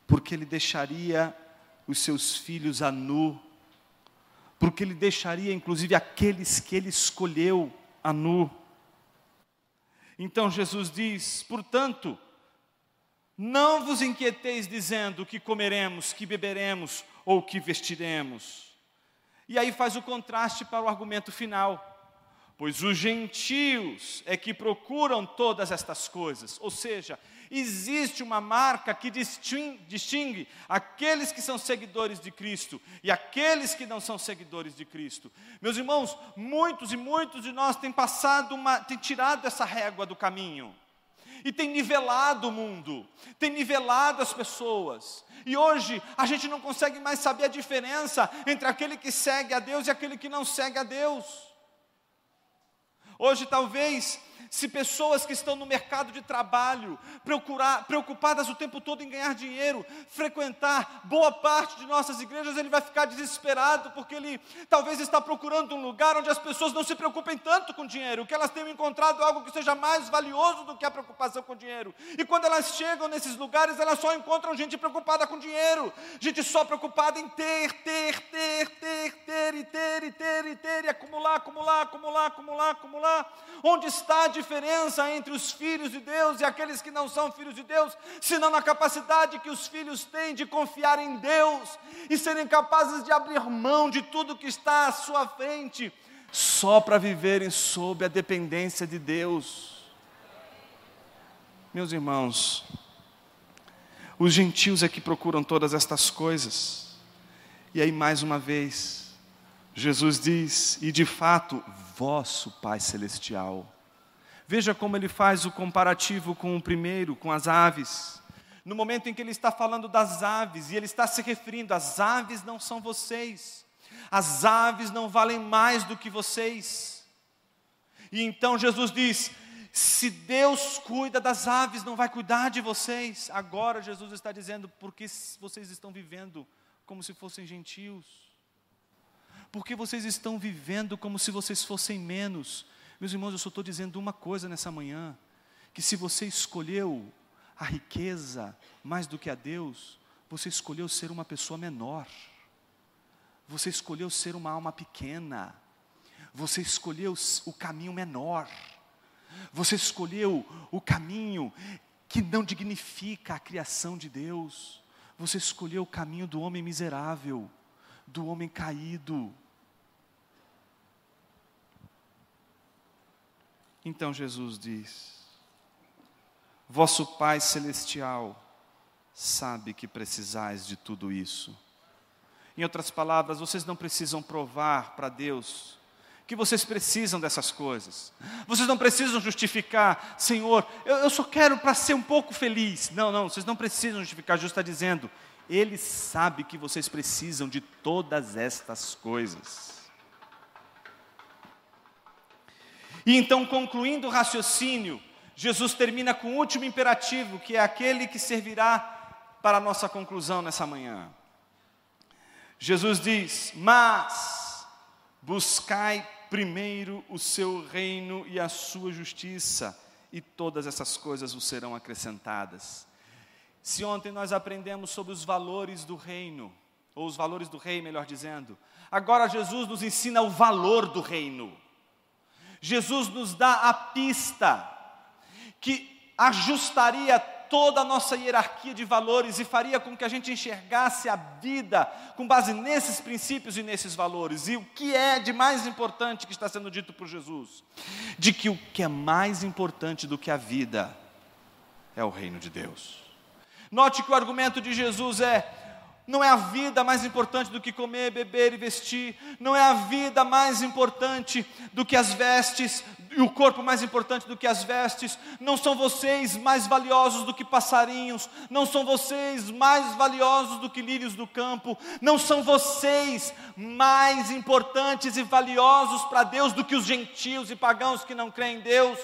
Porque ele deixaria os seus filhos a nu, porque ele deixaria inclusive aqueles que ele escolheu a nu. Então Jesus diz: portanto, não vos inquieteis dizendo que comeremos, que beberemos ou que vestiremos. E aí faz o contraste para o argumento final. Pois os gentios é que procuram todas estas coisas, ou seja, existe uma marca que distingue aqueles que são seguidores de Cristo e aqueles que não são seguidores de Cristo. Meus irmãos, muitos e muitos de nós têm passado uma, têm tirado essa régua do caminho e tem nivelado o mundo, tem nivelado as pessoas. E hoje a gente não consegue mais saber a diferença entre aquele que segue a Deus e aquele que não segue a Deus. Hoje talvez se pessoas que estão no mercado de trabalho, procurar, preocupadas o tempo todo em ganhar dinheiro, frequentar boa parte de nossas igrejas, ele vai ficar desesperado, porque ele talvez está procurando um lugar onde as pessoas não se preocupem tanto com dinheiro, que elas tenham encontrado algo que seja mais valioso do que a preocupação com dinheiro. E quando elas chegam nesses lugares, elas só encontram gente preocupada com dinheiro, gente só preocupada em ter, ter, ter, ter, ter, e ter, e ter, e ter, e acumular, acumular, acumular, acumular, acumular. Onde está a diferença entre os filhos de Deus e aqueles que não são filhos de Deus, senão na capacidade que os filhos têm de confiar em Deus e serem capazes de abrir mão de tudo que está à sua frente, só para viverem sob a dependência de Deus. Meus irmãos, os gentios é que procuram todas estas coisas. E aí, mais uma vez, Jesus diz: e de fato, vosso Pai Celestial. Veja como ele faz o comparativo com o primeiro, com as aves. No momento em que ele está falando das aves, e ele está se referindo: as aves não são vocês, as aves não valem mais do que vocês. E então Jesus diz: se Deus cuida das aves, não vai cuidar de vocês. Agora Jesus está dizendo: porque vocês estão vivendo como se fossem gentios porque vocês estão vivendo como se vocês fossem menos. Meus irmãos, eu só estou dizendo uma coisa nessa manhã: que se você escolheu a riqueza mais do que a Deus, você escolheu ser uma pessoa menor, você escolheu ser uma alma pequena, você escolheu o caminho menor, você escolheu o caminho que não dignifica a criação de Deus, você escolheu o caminho do homem miserável, do homem caído. Então Jesus diz: Vosso Pai Celestial sabe que precisais de tudo isso. Em outras palavras, vocês não precisam provar para Deus que vocês precisam dessas coisas. Vocês não precisam justificar, Senhor, eu, eu só quero para ser um pouco feliz. Não, não, vocês não precisam justificar, Jesus está dizendo, Ele sabe que vocês precisam de todas estas coisas. E então, concluindo o raciocínio, Jesus termina com o último imperativo, que é aquele que servirá para a nossa conclusão nessa manhã. Jesus diz: Mas buscai primeiro o seu reino e a sua justiça, e todas essas coisas vos serão acrescentadas. Se ontem nós aprendemos sobre os valores do reino, ou os valores do rei, melhor dizendo. Agora Jesus nos ensina o valor do reino. Jesus nos dá a pista que ajustaria toda a nossa hierarquia de valores e faria com que a gente enxergasse a vida com base nesses princípios e nesses valores. E o que é de mais importante que está sendo dito por Jesus? De que o que é mais importante do que a vida é o reino de Deus. Note que o argumento de Jesus é: não é a vida mais importante do que comer, beber e vestir. Não é a vida mais importante do que as vestes, e o corpo mais importante do que as vestes. Não são vocês mais valiosos do que passarinhos. Não são vocês mais valiosos do que lírios do campo. Não são vocês mais importantes e valiosos para Deus do que os gentios e pagãos que não creem em Deus.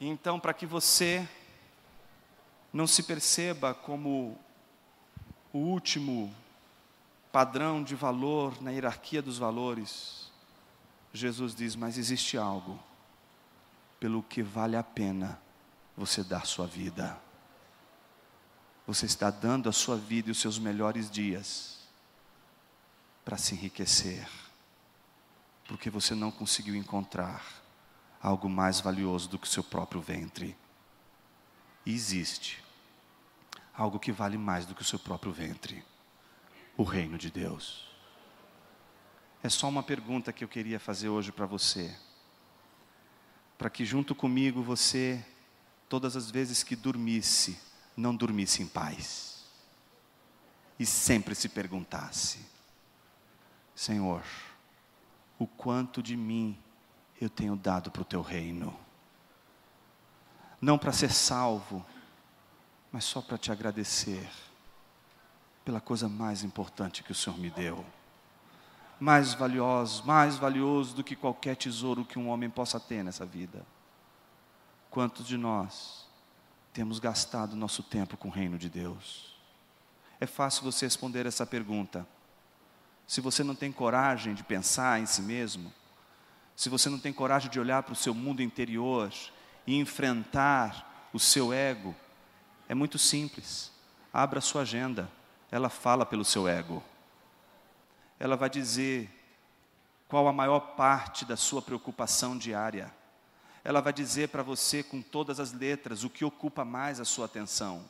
Então, para que você não se perceba como o último padrão de valor na hierarquia dos valores. Jesus diz: Mas existe algo pelo que vale a pena você dar sua vida. Você está dando a sua vida e os seus melhores dias para se enriquecer, porque você não conseguiu encontrar algo mais valioso do que o seu próprio ventre. Existe algo que vale mais do que o seu próprio ventre: o reino de Deus. É só uma pergunta que eu queria fazer hoje para você, para que junto comigo você, todas as vezes que dormisse, não dormisse em paz, e sempre se perguntasse: Senhor, o quanto de mim eu tenho dado para o teu reino? Não para ser salvo, mas só para te agradecer pela coisa mais importante que o Senhor me deu. Mais valioso, mais valioso do que qualquer tesouro que um homem possa ter nessa vida. Quantos de nós temos gastado nosso tempo com o reino de Deus? É fácil você responder essa pergunta. Se você não tem coragem de pensar em si mesmo, se você não tem coragem de olhar para o seu mundo interior e enfrentar o seu ego, é muito simples. Abra sua agenda, ela fala pelo seu ego. Ela vai dizer qual a maior parte da sua preocupação diária. Ela vai dizer para você com todas as letras o que ocupa mais a sua atenção,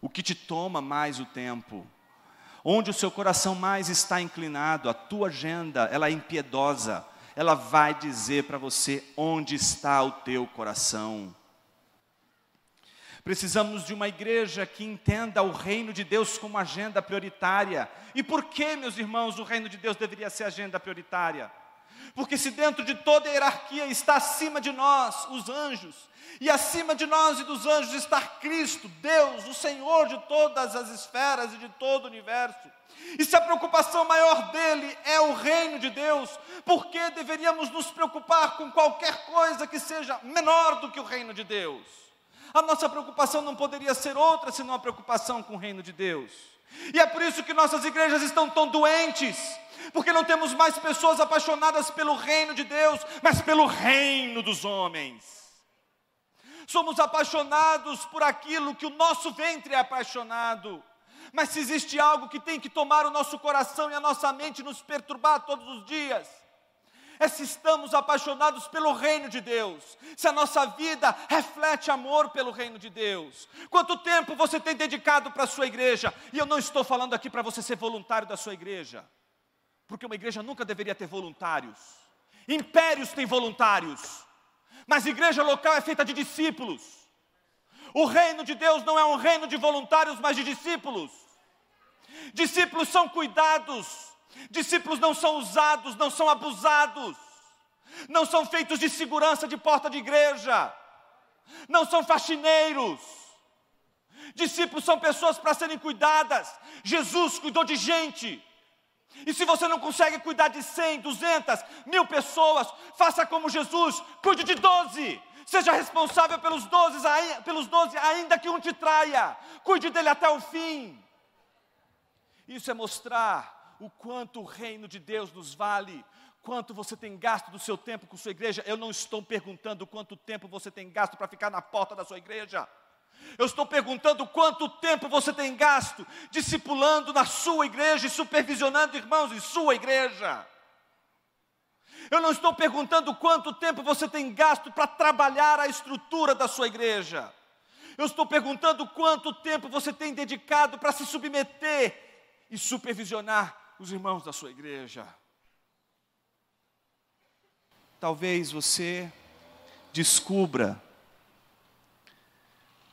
o que te toma mais o tempo, onde o seu coração mais está inclinado, a tua agenda, ela é impiedosa, ela vai dizer para você onde está o teu coração. Precisamos de uma igreja que entenda o reino de Deus como agenda prioritária. E por que, meus irmãos, o reino de Deus deveria ser agenda prioritária? Porque se dentro de toda a hierarquia está acima de nós os anjos, e acima de nós e dos anjos está Cristo, Deus, o Senhor de todas as esferas e de todo o universo. E se a preocupação maior dele é o reino de Deus, por que deveríamos nos preocupar com qualquer coisa que seja menor do que o reino de Deus? A nossa preocupação não poderia ser outra senão a preocupação com o reino de Deus. E é por isso que nossas igrejas estão tão doentes, porque não temos mais pessoas apaixonadas pelo reino de Deus, mas pelo reino dos homens. Somos apaixonados por aquilo que o nosso ventre é apaixonado. Mas se existe algo que tem que tomar o nosso coração e a nossa mente nos perturbar todos os dias, é se estamos apaixonados pelo reino de Deus, se a nossa vida reflete amor pelo reino de Deus. Quanto tempo você tem dedicado para a sua igreja? E eu não estou falando aqui para você ser voluntário da sua igreja, porque uma igreja nunca deveria ter voluntários. Impérios têm voluntários, mas igreja local é feita de discípulos. O reino de Deus não é um reino de voluntários, mas de discípulos. Discípulos são cuidados, Discípulos não são usados, não são abusados, não são feitos de segurança de porta de igreja, não são faxineiros. Discípulos são pessoas para serem cuidadas. Jesus cuidou de gente. E se você não consegue cuidar de 100, 200, mil pessoas, faça como Jesus, cuide de 12. Seja responsável pelos 12, pelos 12, ainda que um te traia. Cuide dele até o fim. Isso é mostrar o quanto o reino de Deus nos vale, quanto você tem gasto do seu tempo com sua igreja. Eu não estou perguntando quanto tempo você tem gasto para ficar na porta da sua igreja. Eu estou perguntando quanto tempo você tem gasto discipulando na sua igreja e supervisionando irmãos em sua igreja. Eu não estou perguntando quanto tempo você tem gasto para trabalhar a estrutura da sua igreja. Eu estou perguntando quanto tempo você tem dedicado para se submeter e supervisionar os irmãos da sua igreja. Talvez você descubra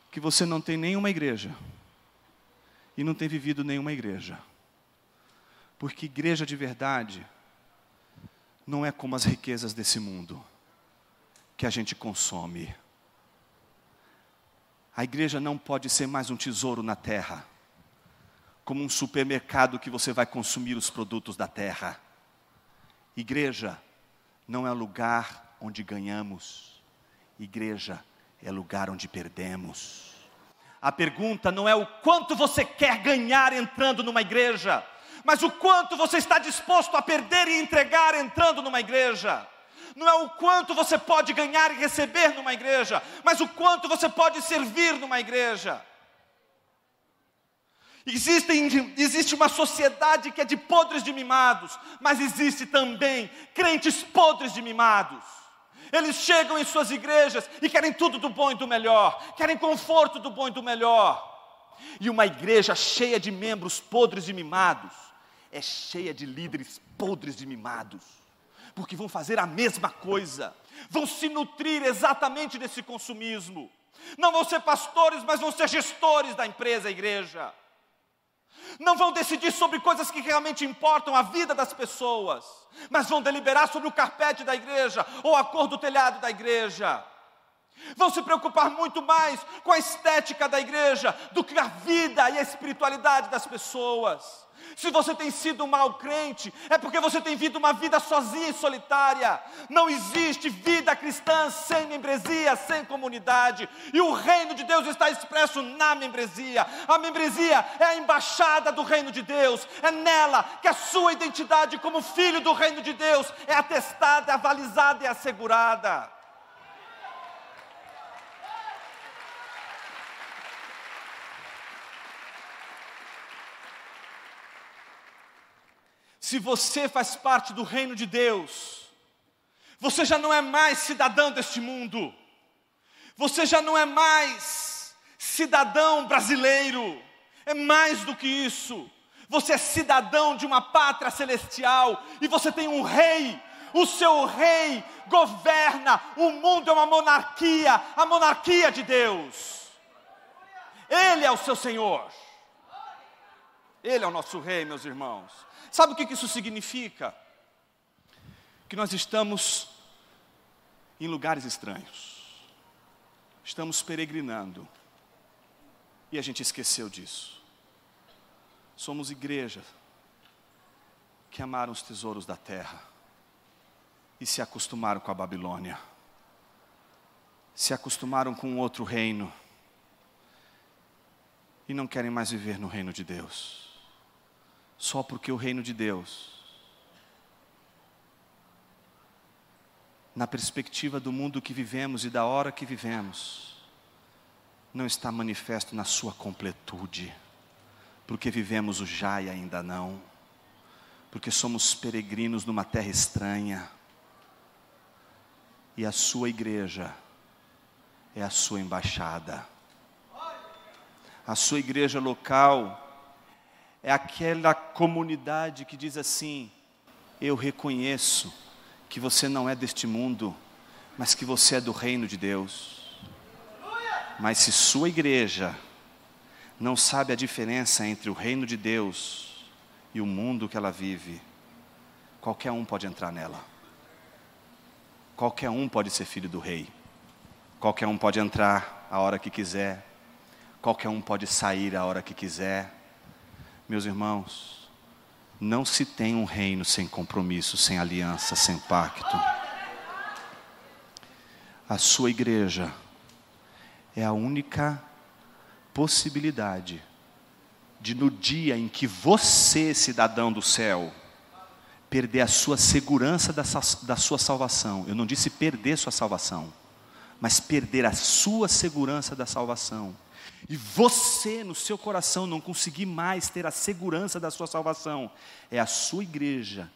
que você não tem nenhuma igreja e não tem vivido nenhuma igreja. Porque igreja de verdade não é como as riquezas desse mundo que a gente consome. A igreja não pode ser mais um tesouro na terra, como um supermercado que você vai consumir os produtos da terra. Igreja não é lugar onde ganhamos, igreja é lugar onde perdemos. A pergunta não é o quanto você quer ganhar entrando numa igreja, mas o quanto você está disposto a perder e entregar entrando numa igreja. Não é o quanto você pode ganhar e receber numa igreja, mas o quanto você pode servir numa igreja. Existe, existe uma sociedade que é de podres de mimados, mas existe também crentes podres de mimados. Eles chegam em suas igrejas e querem tudo do bom e do melhor, querem conforto do bom e do melhor. E uma igreja cheia de membros podres e mimados é cheia de líderes podres e mimados, porque vão fazer a mesma coisa, vão se nutrir exatamente desse consumismo. Não vão ser pastores, mas vão ser gestores da empresa, igreja não vão decidir sobre coisas que realmente importam a vida das pessoas, mas vão deliberar sobre o carpete da igreja ou a cor do telhado da igreja. Vão se preocupar muito mais com a estética da igreja do que a vida e a espiritualidade das pessoas. Se você tem sido um mau crente, é porque você tem vivido uma vida sozinha e solitária. Não existe vida cristã sem membresia, sem comunidade. E o reino de Deus está expresso na membresia. A membresia é a embaixada do reino de Deus. É nela que a sua identidade como filho do reino de Deus é atestada, avalizada e assegurada. Se você faz parte do reino de Deus, você já não é mais cidadão deste mundo, você já não é mais cidadão brasileiro, é mais do que isso. Você é cidadão de uma pátria celestial e você tem um rei. O seu rei governa, o mundo é uma monarquia, a monarquia de Deus. Ele é o seu Senhor. Ele é o nosso rei, meus irmãos. Sabe o que isso significa? Que nós estamos em lugares estranhos, estamos peregrinando, e a gente esqueceu disso. Somos igreja que amaram os tesouros da terra e se acostumaram com a Babilônia, se acostumaram com outro reino e não querem mais viver no reino de Deus só porque o reino de Deus, na perspectiva do mundo que vivemos e da hora que vivemos, não está manifesto na sua completude, porque vivemos o já e ainda não, porque somos peregrinos numa terra estranha, e a sua igreja é a sua embaixada. A sua igreja local é aquela comunidade que diz assim: Eu reconheço que você não é deste mundo, mas que você é do reino de Deus. Mas se sua igreja não sabe a diferença entre o reino de Deus e o mundo que ela vive, qualquer um pode entrar nela. Qualquer um pode ser filho do rei. Qualquer um pode entrar a hora que quiser. Qualquer um pode sair a hora que quiser meus irmãos, não se tem um reino sem compromisso, sem aliança, sem pacto. A sua igreja é a única possibilidade de, no dia em que você, cidadão do céu, perder a sua segurança da, da sua salvação, eu não disse perder sua salvação, mas perder a sua segurança da salvação e você no seu coração não conseguir mais ter a segurança da sua salvação, é a sua igreja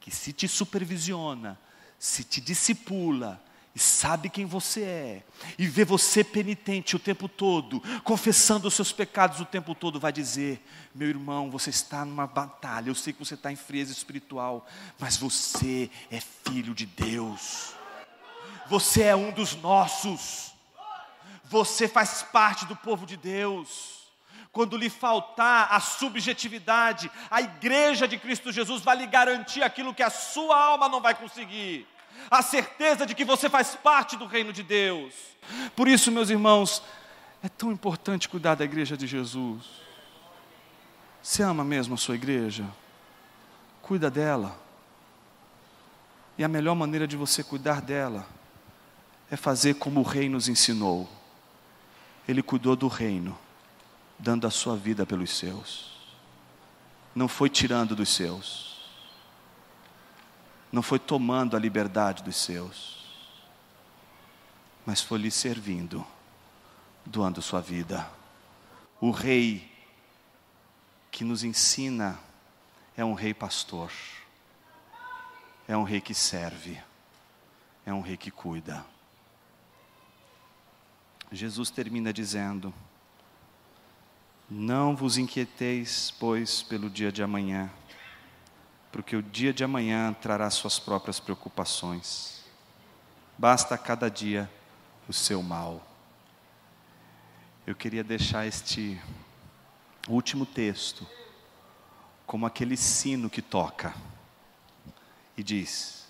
que se te supervisiona, se te discipula, e sabe quem você é, e vê você penitente o tempo todo, confessando os seus pecados o tempo todo, vai dizer: meu irmão, você está numa batalha, eu sei que você está em frieza espiritual, mas você é filho de Deus, você é um dos nossos, você faz parte do povo de Deus. Quando lhe faltar a subjetividade, a igreja de Cristo Jesus vai lhe garantir aquilo que a sua alma não vai conseguir a certeza de que você faz parte do reino de Deus. Por isso, meus irmãos, é tão importante cuidar da igreja de Jesus. Você ama mesmo a sua igreja? Cuida dela. E a melhor maneira de você cuidar dela é fazer como o rei nos ensinou. Ele cuidou do reino, dando a sua vida pelos seus. Não foi tirando dos seus não foi tomando a liberdade dos seus, mas foi lhe servindo, doando sua vida. O rei que nos ensina é um rei pastor, é um rei que serve, é um rei que cuida. Jesus termina dizendo: Não vos inquieteis, pois, pelo dia de amanhã porque o dia de amanhã trará suas próprias preocupações. Basta cada dia o seu mal. Eu queria deixar este último texto como aquele sino que toca e diz: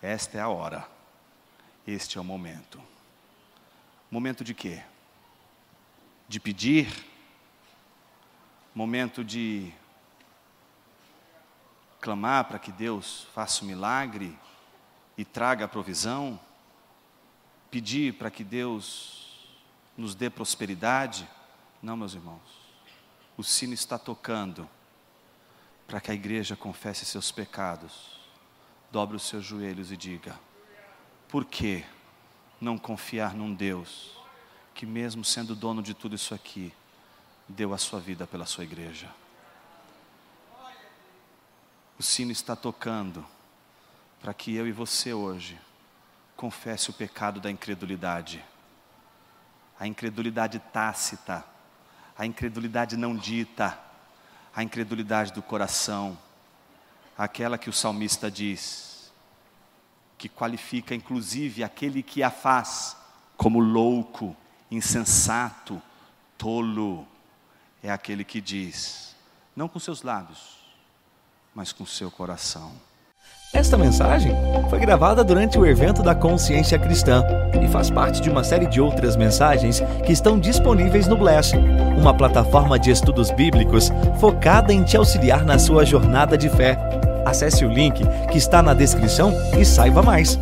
Esta é a hora, este é o momento. Momento de quê? De pedir, momento de clamar para que Deus faça o um milagre e traga a provisão, pedir para que Deus nos dê prosperidade. Não, meus irmãos, o sino está tocando para que a igreja confesse seus pecados, dobre os seus joelhos e diga: por que não confiar num Deus que, mesmo sendo dono de tudo isso aqui, deu a sua vida pela sua igreja? O sino está tocando para que eu e você hoje confesse o pecado da incredulidade. A incredulidade tácita, a incredulidade não dita, a incredulidade do coração, aquela que o salmista diz, que qualifica inclusive aquele que a faz como louco, insensato, tolo, é aquele que diz, não com seus lábios, mas com seu coração. Esta mensagem foi gravada durante o evento da Consciência Cristã e faz parte de uma série de outras mensagens que estão disponíveis no Bless, uma plataforma de estudos bíblicos focada em te auxiliar na sua jornada de fé. Acesse o link que está na descrição e saiba mais.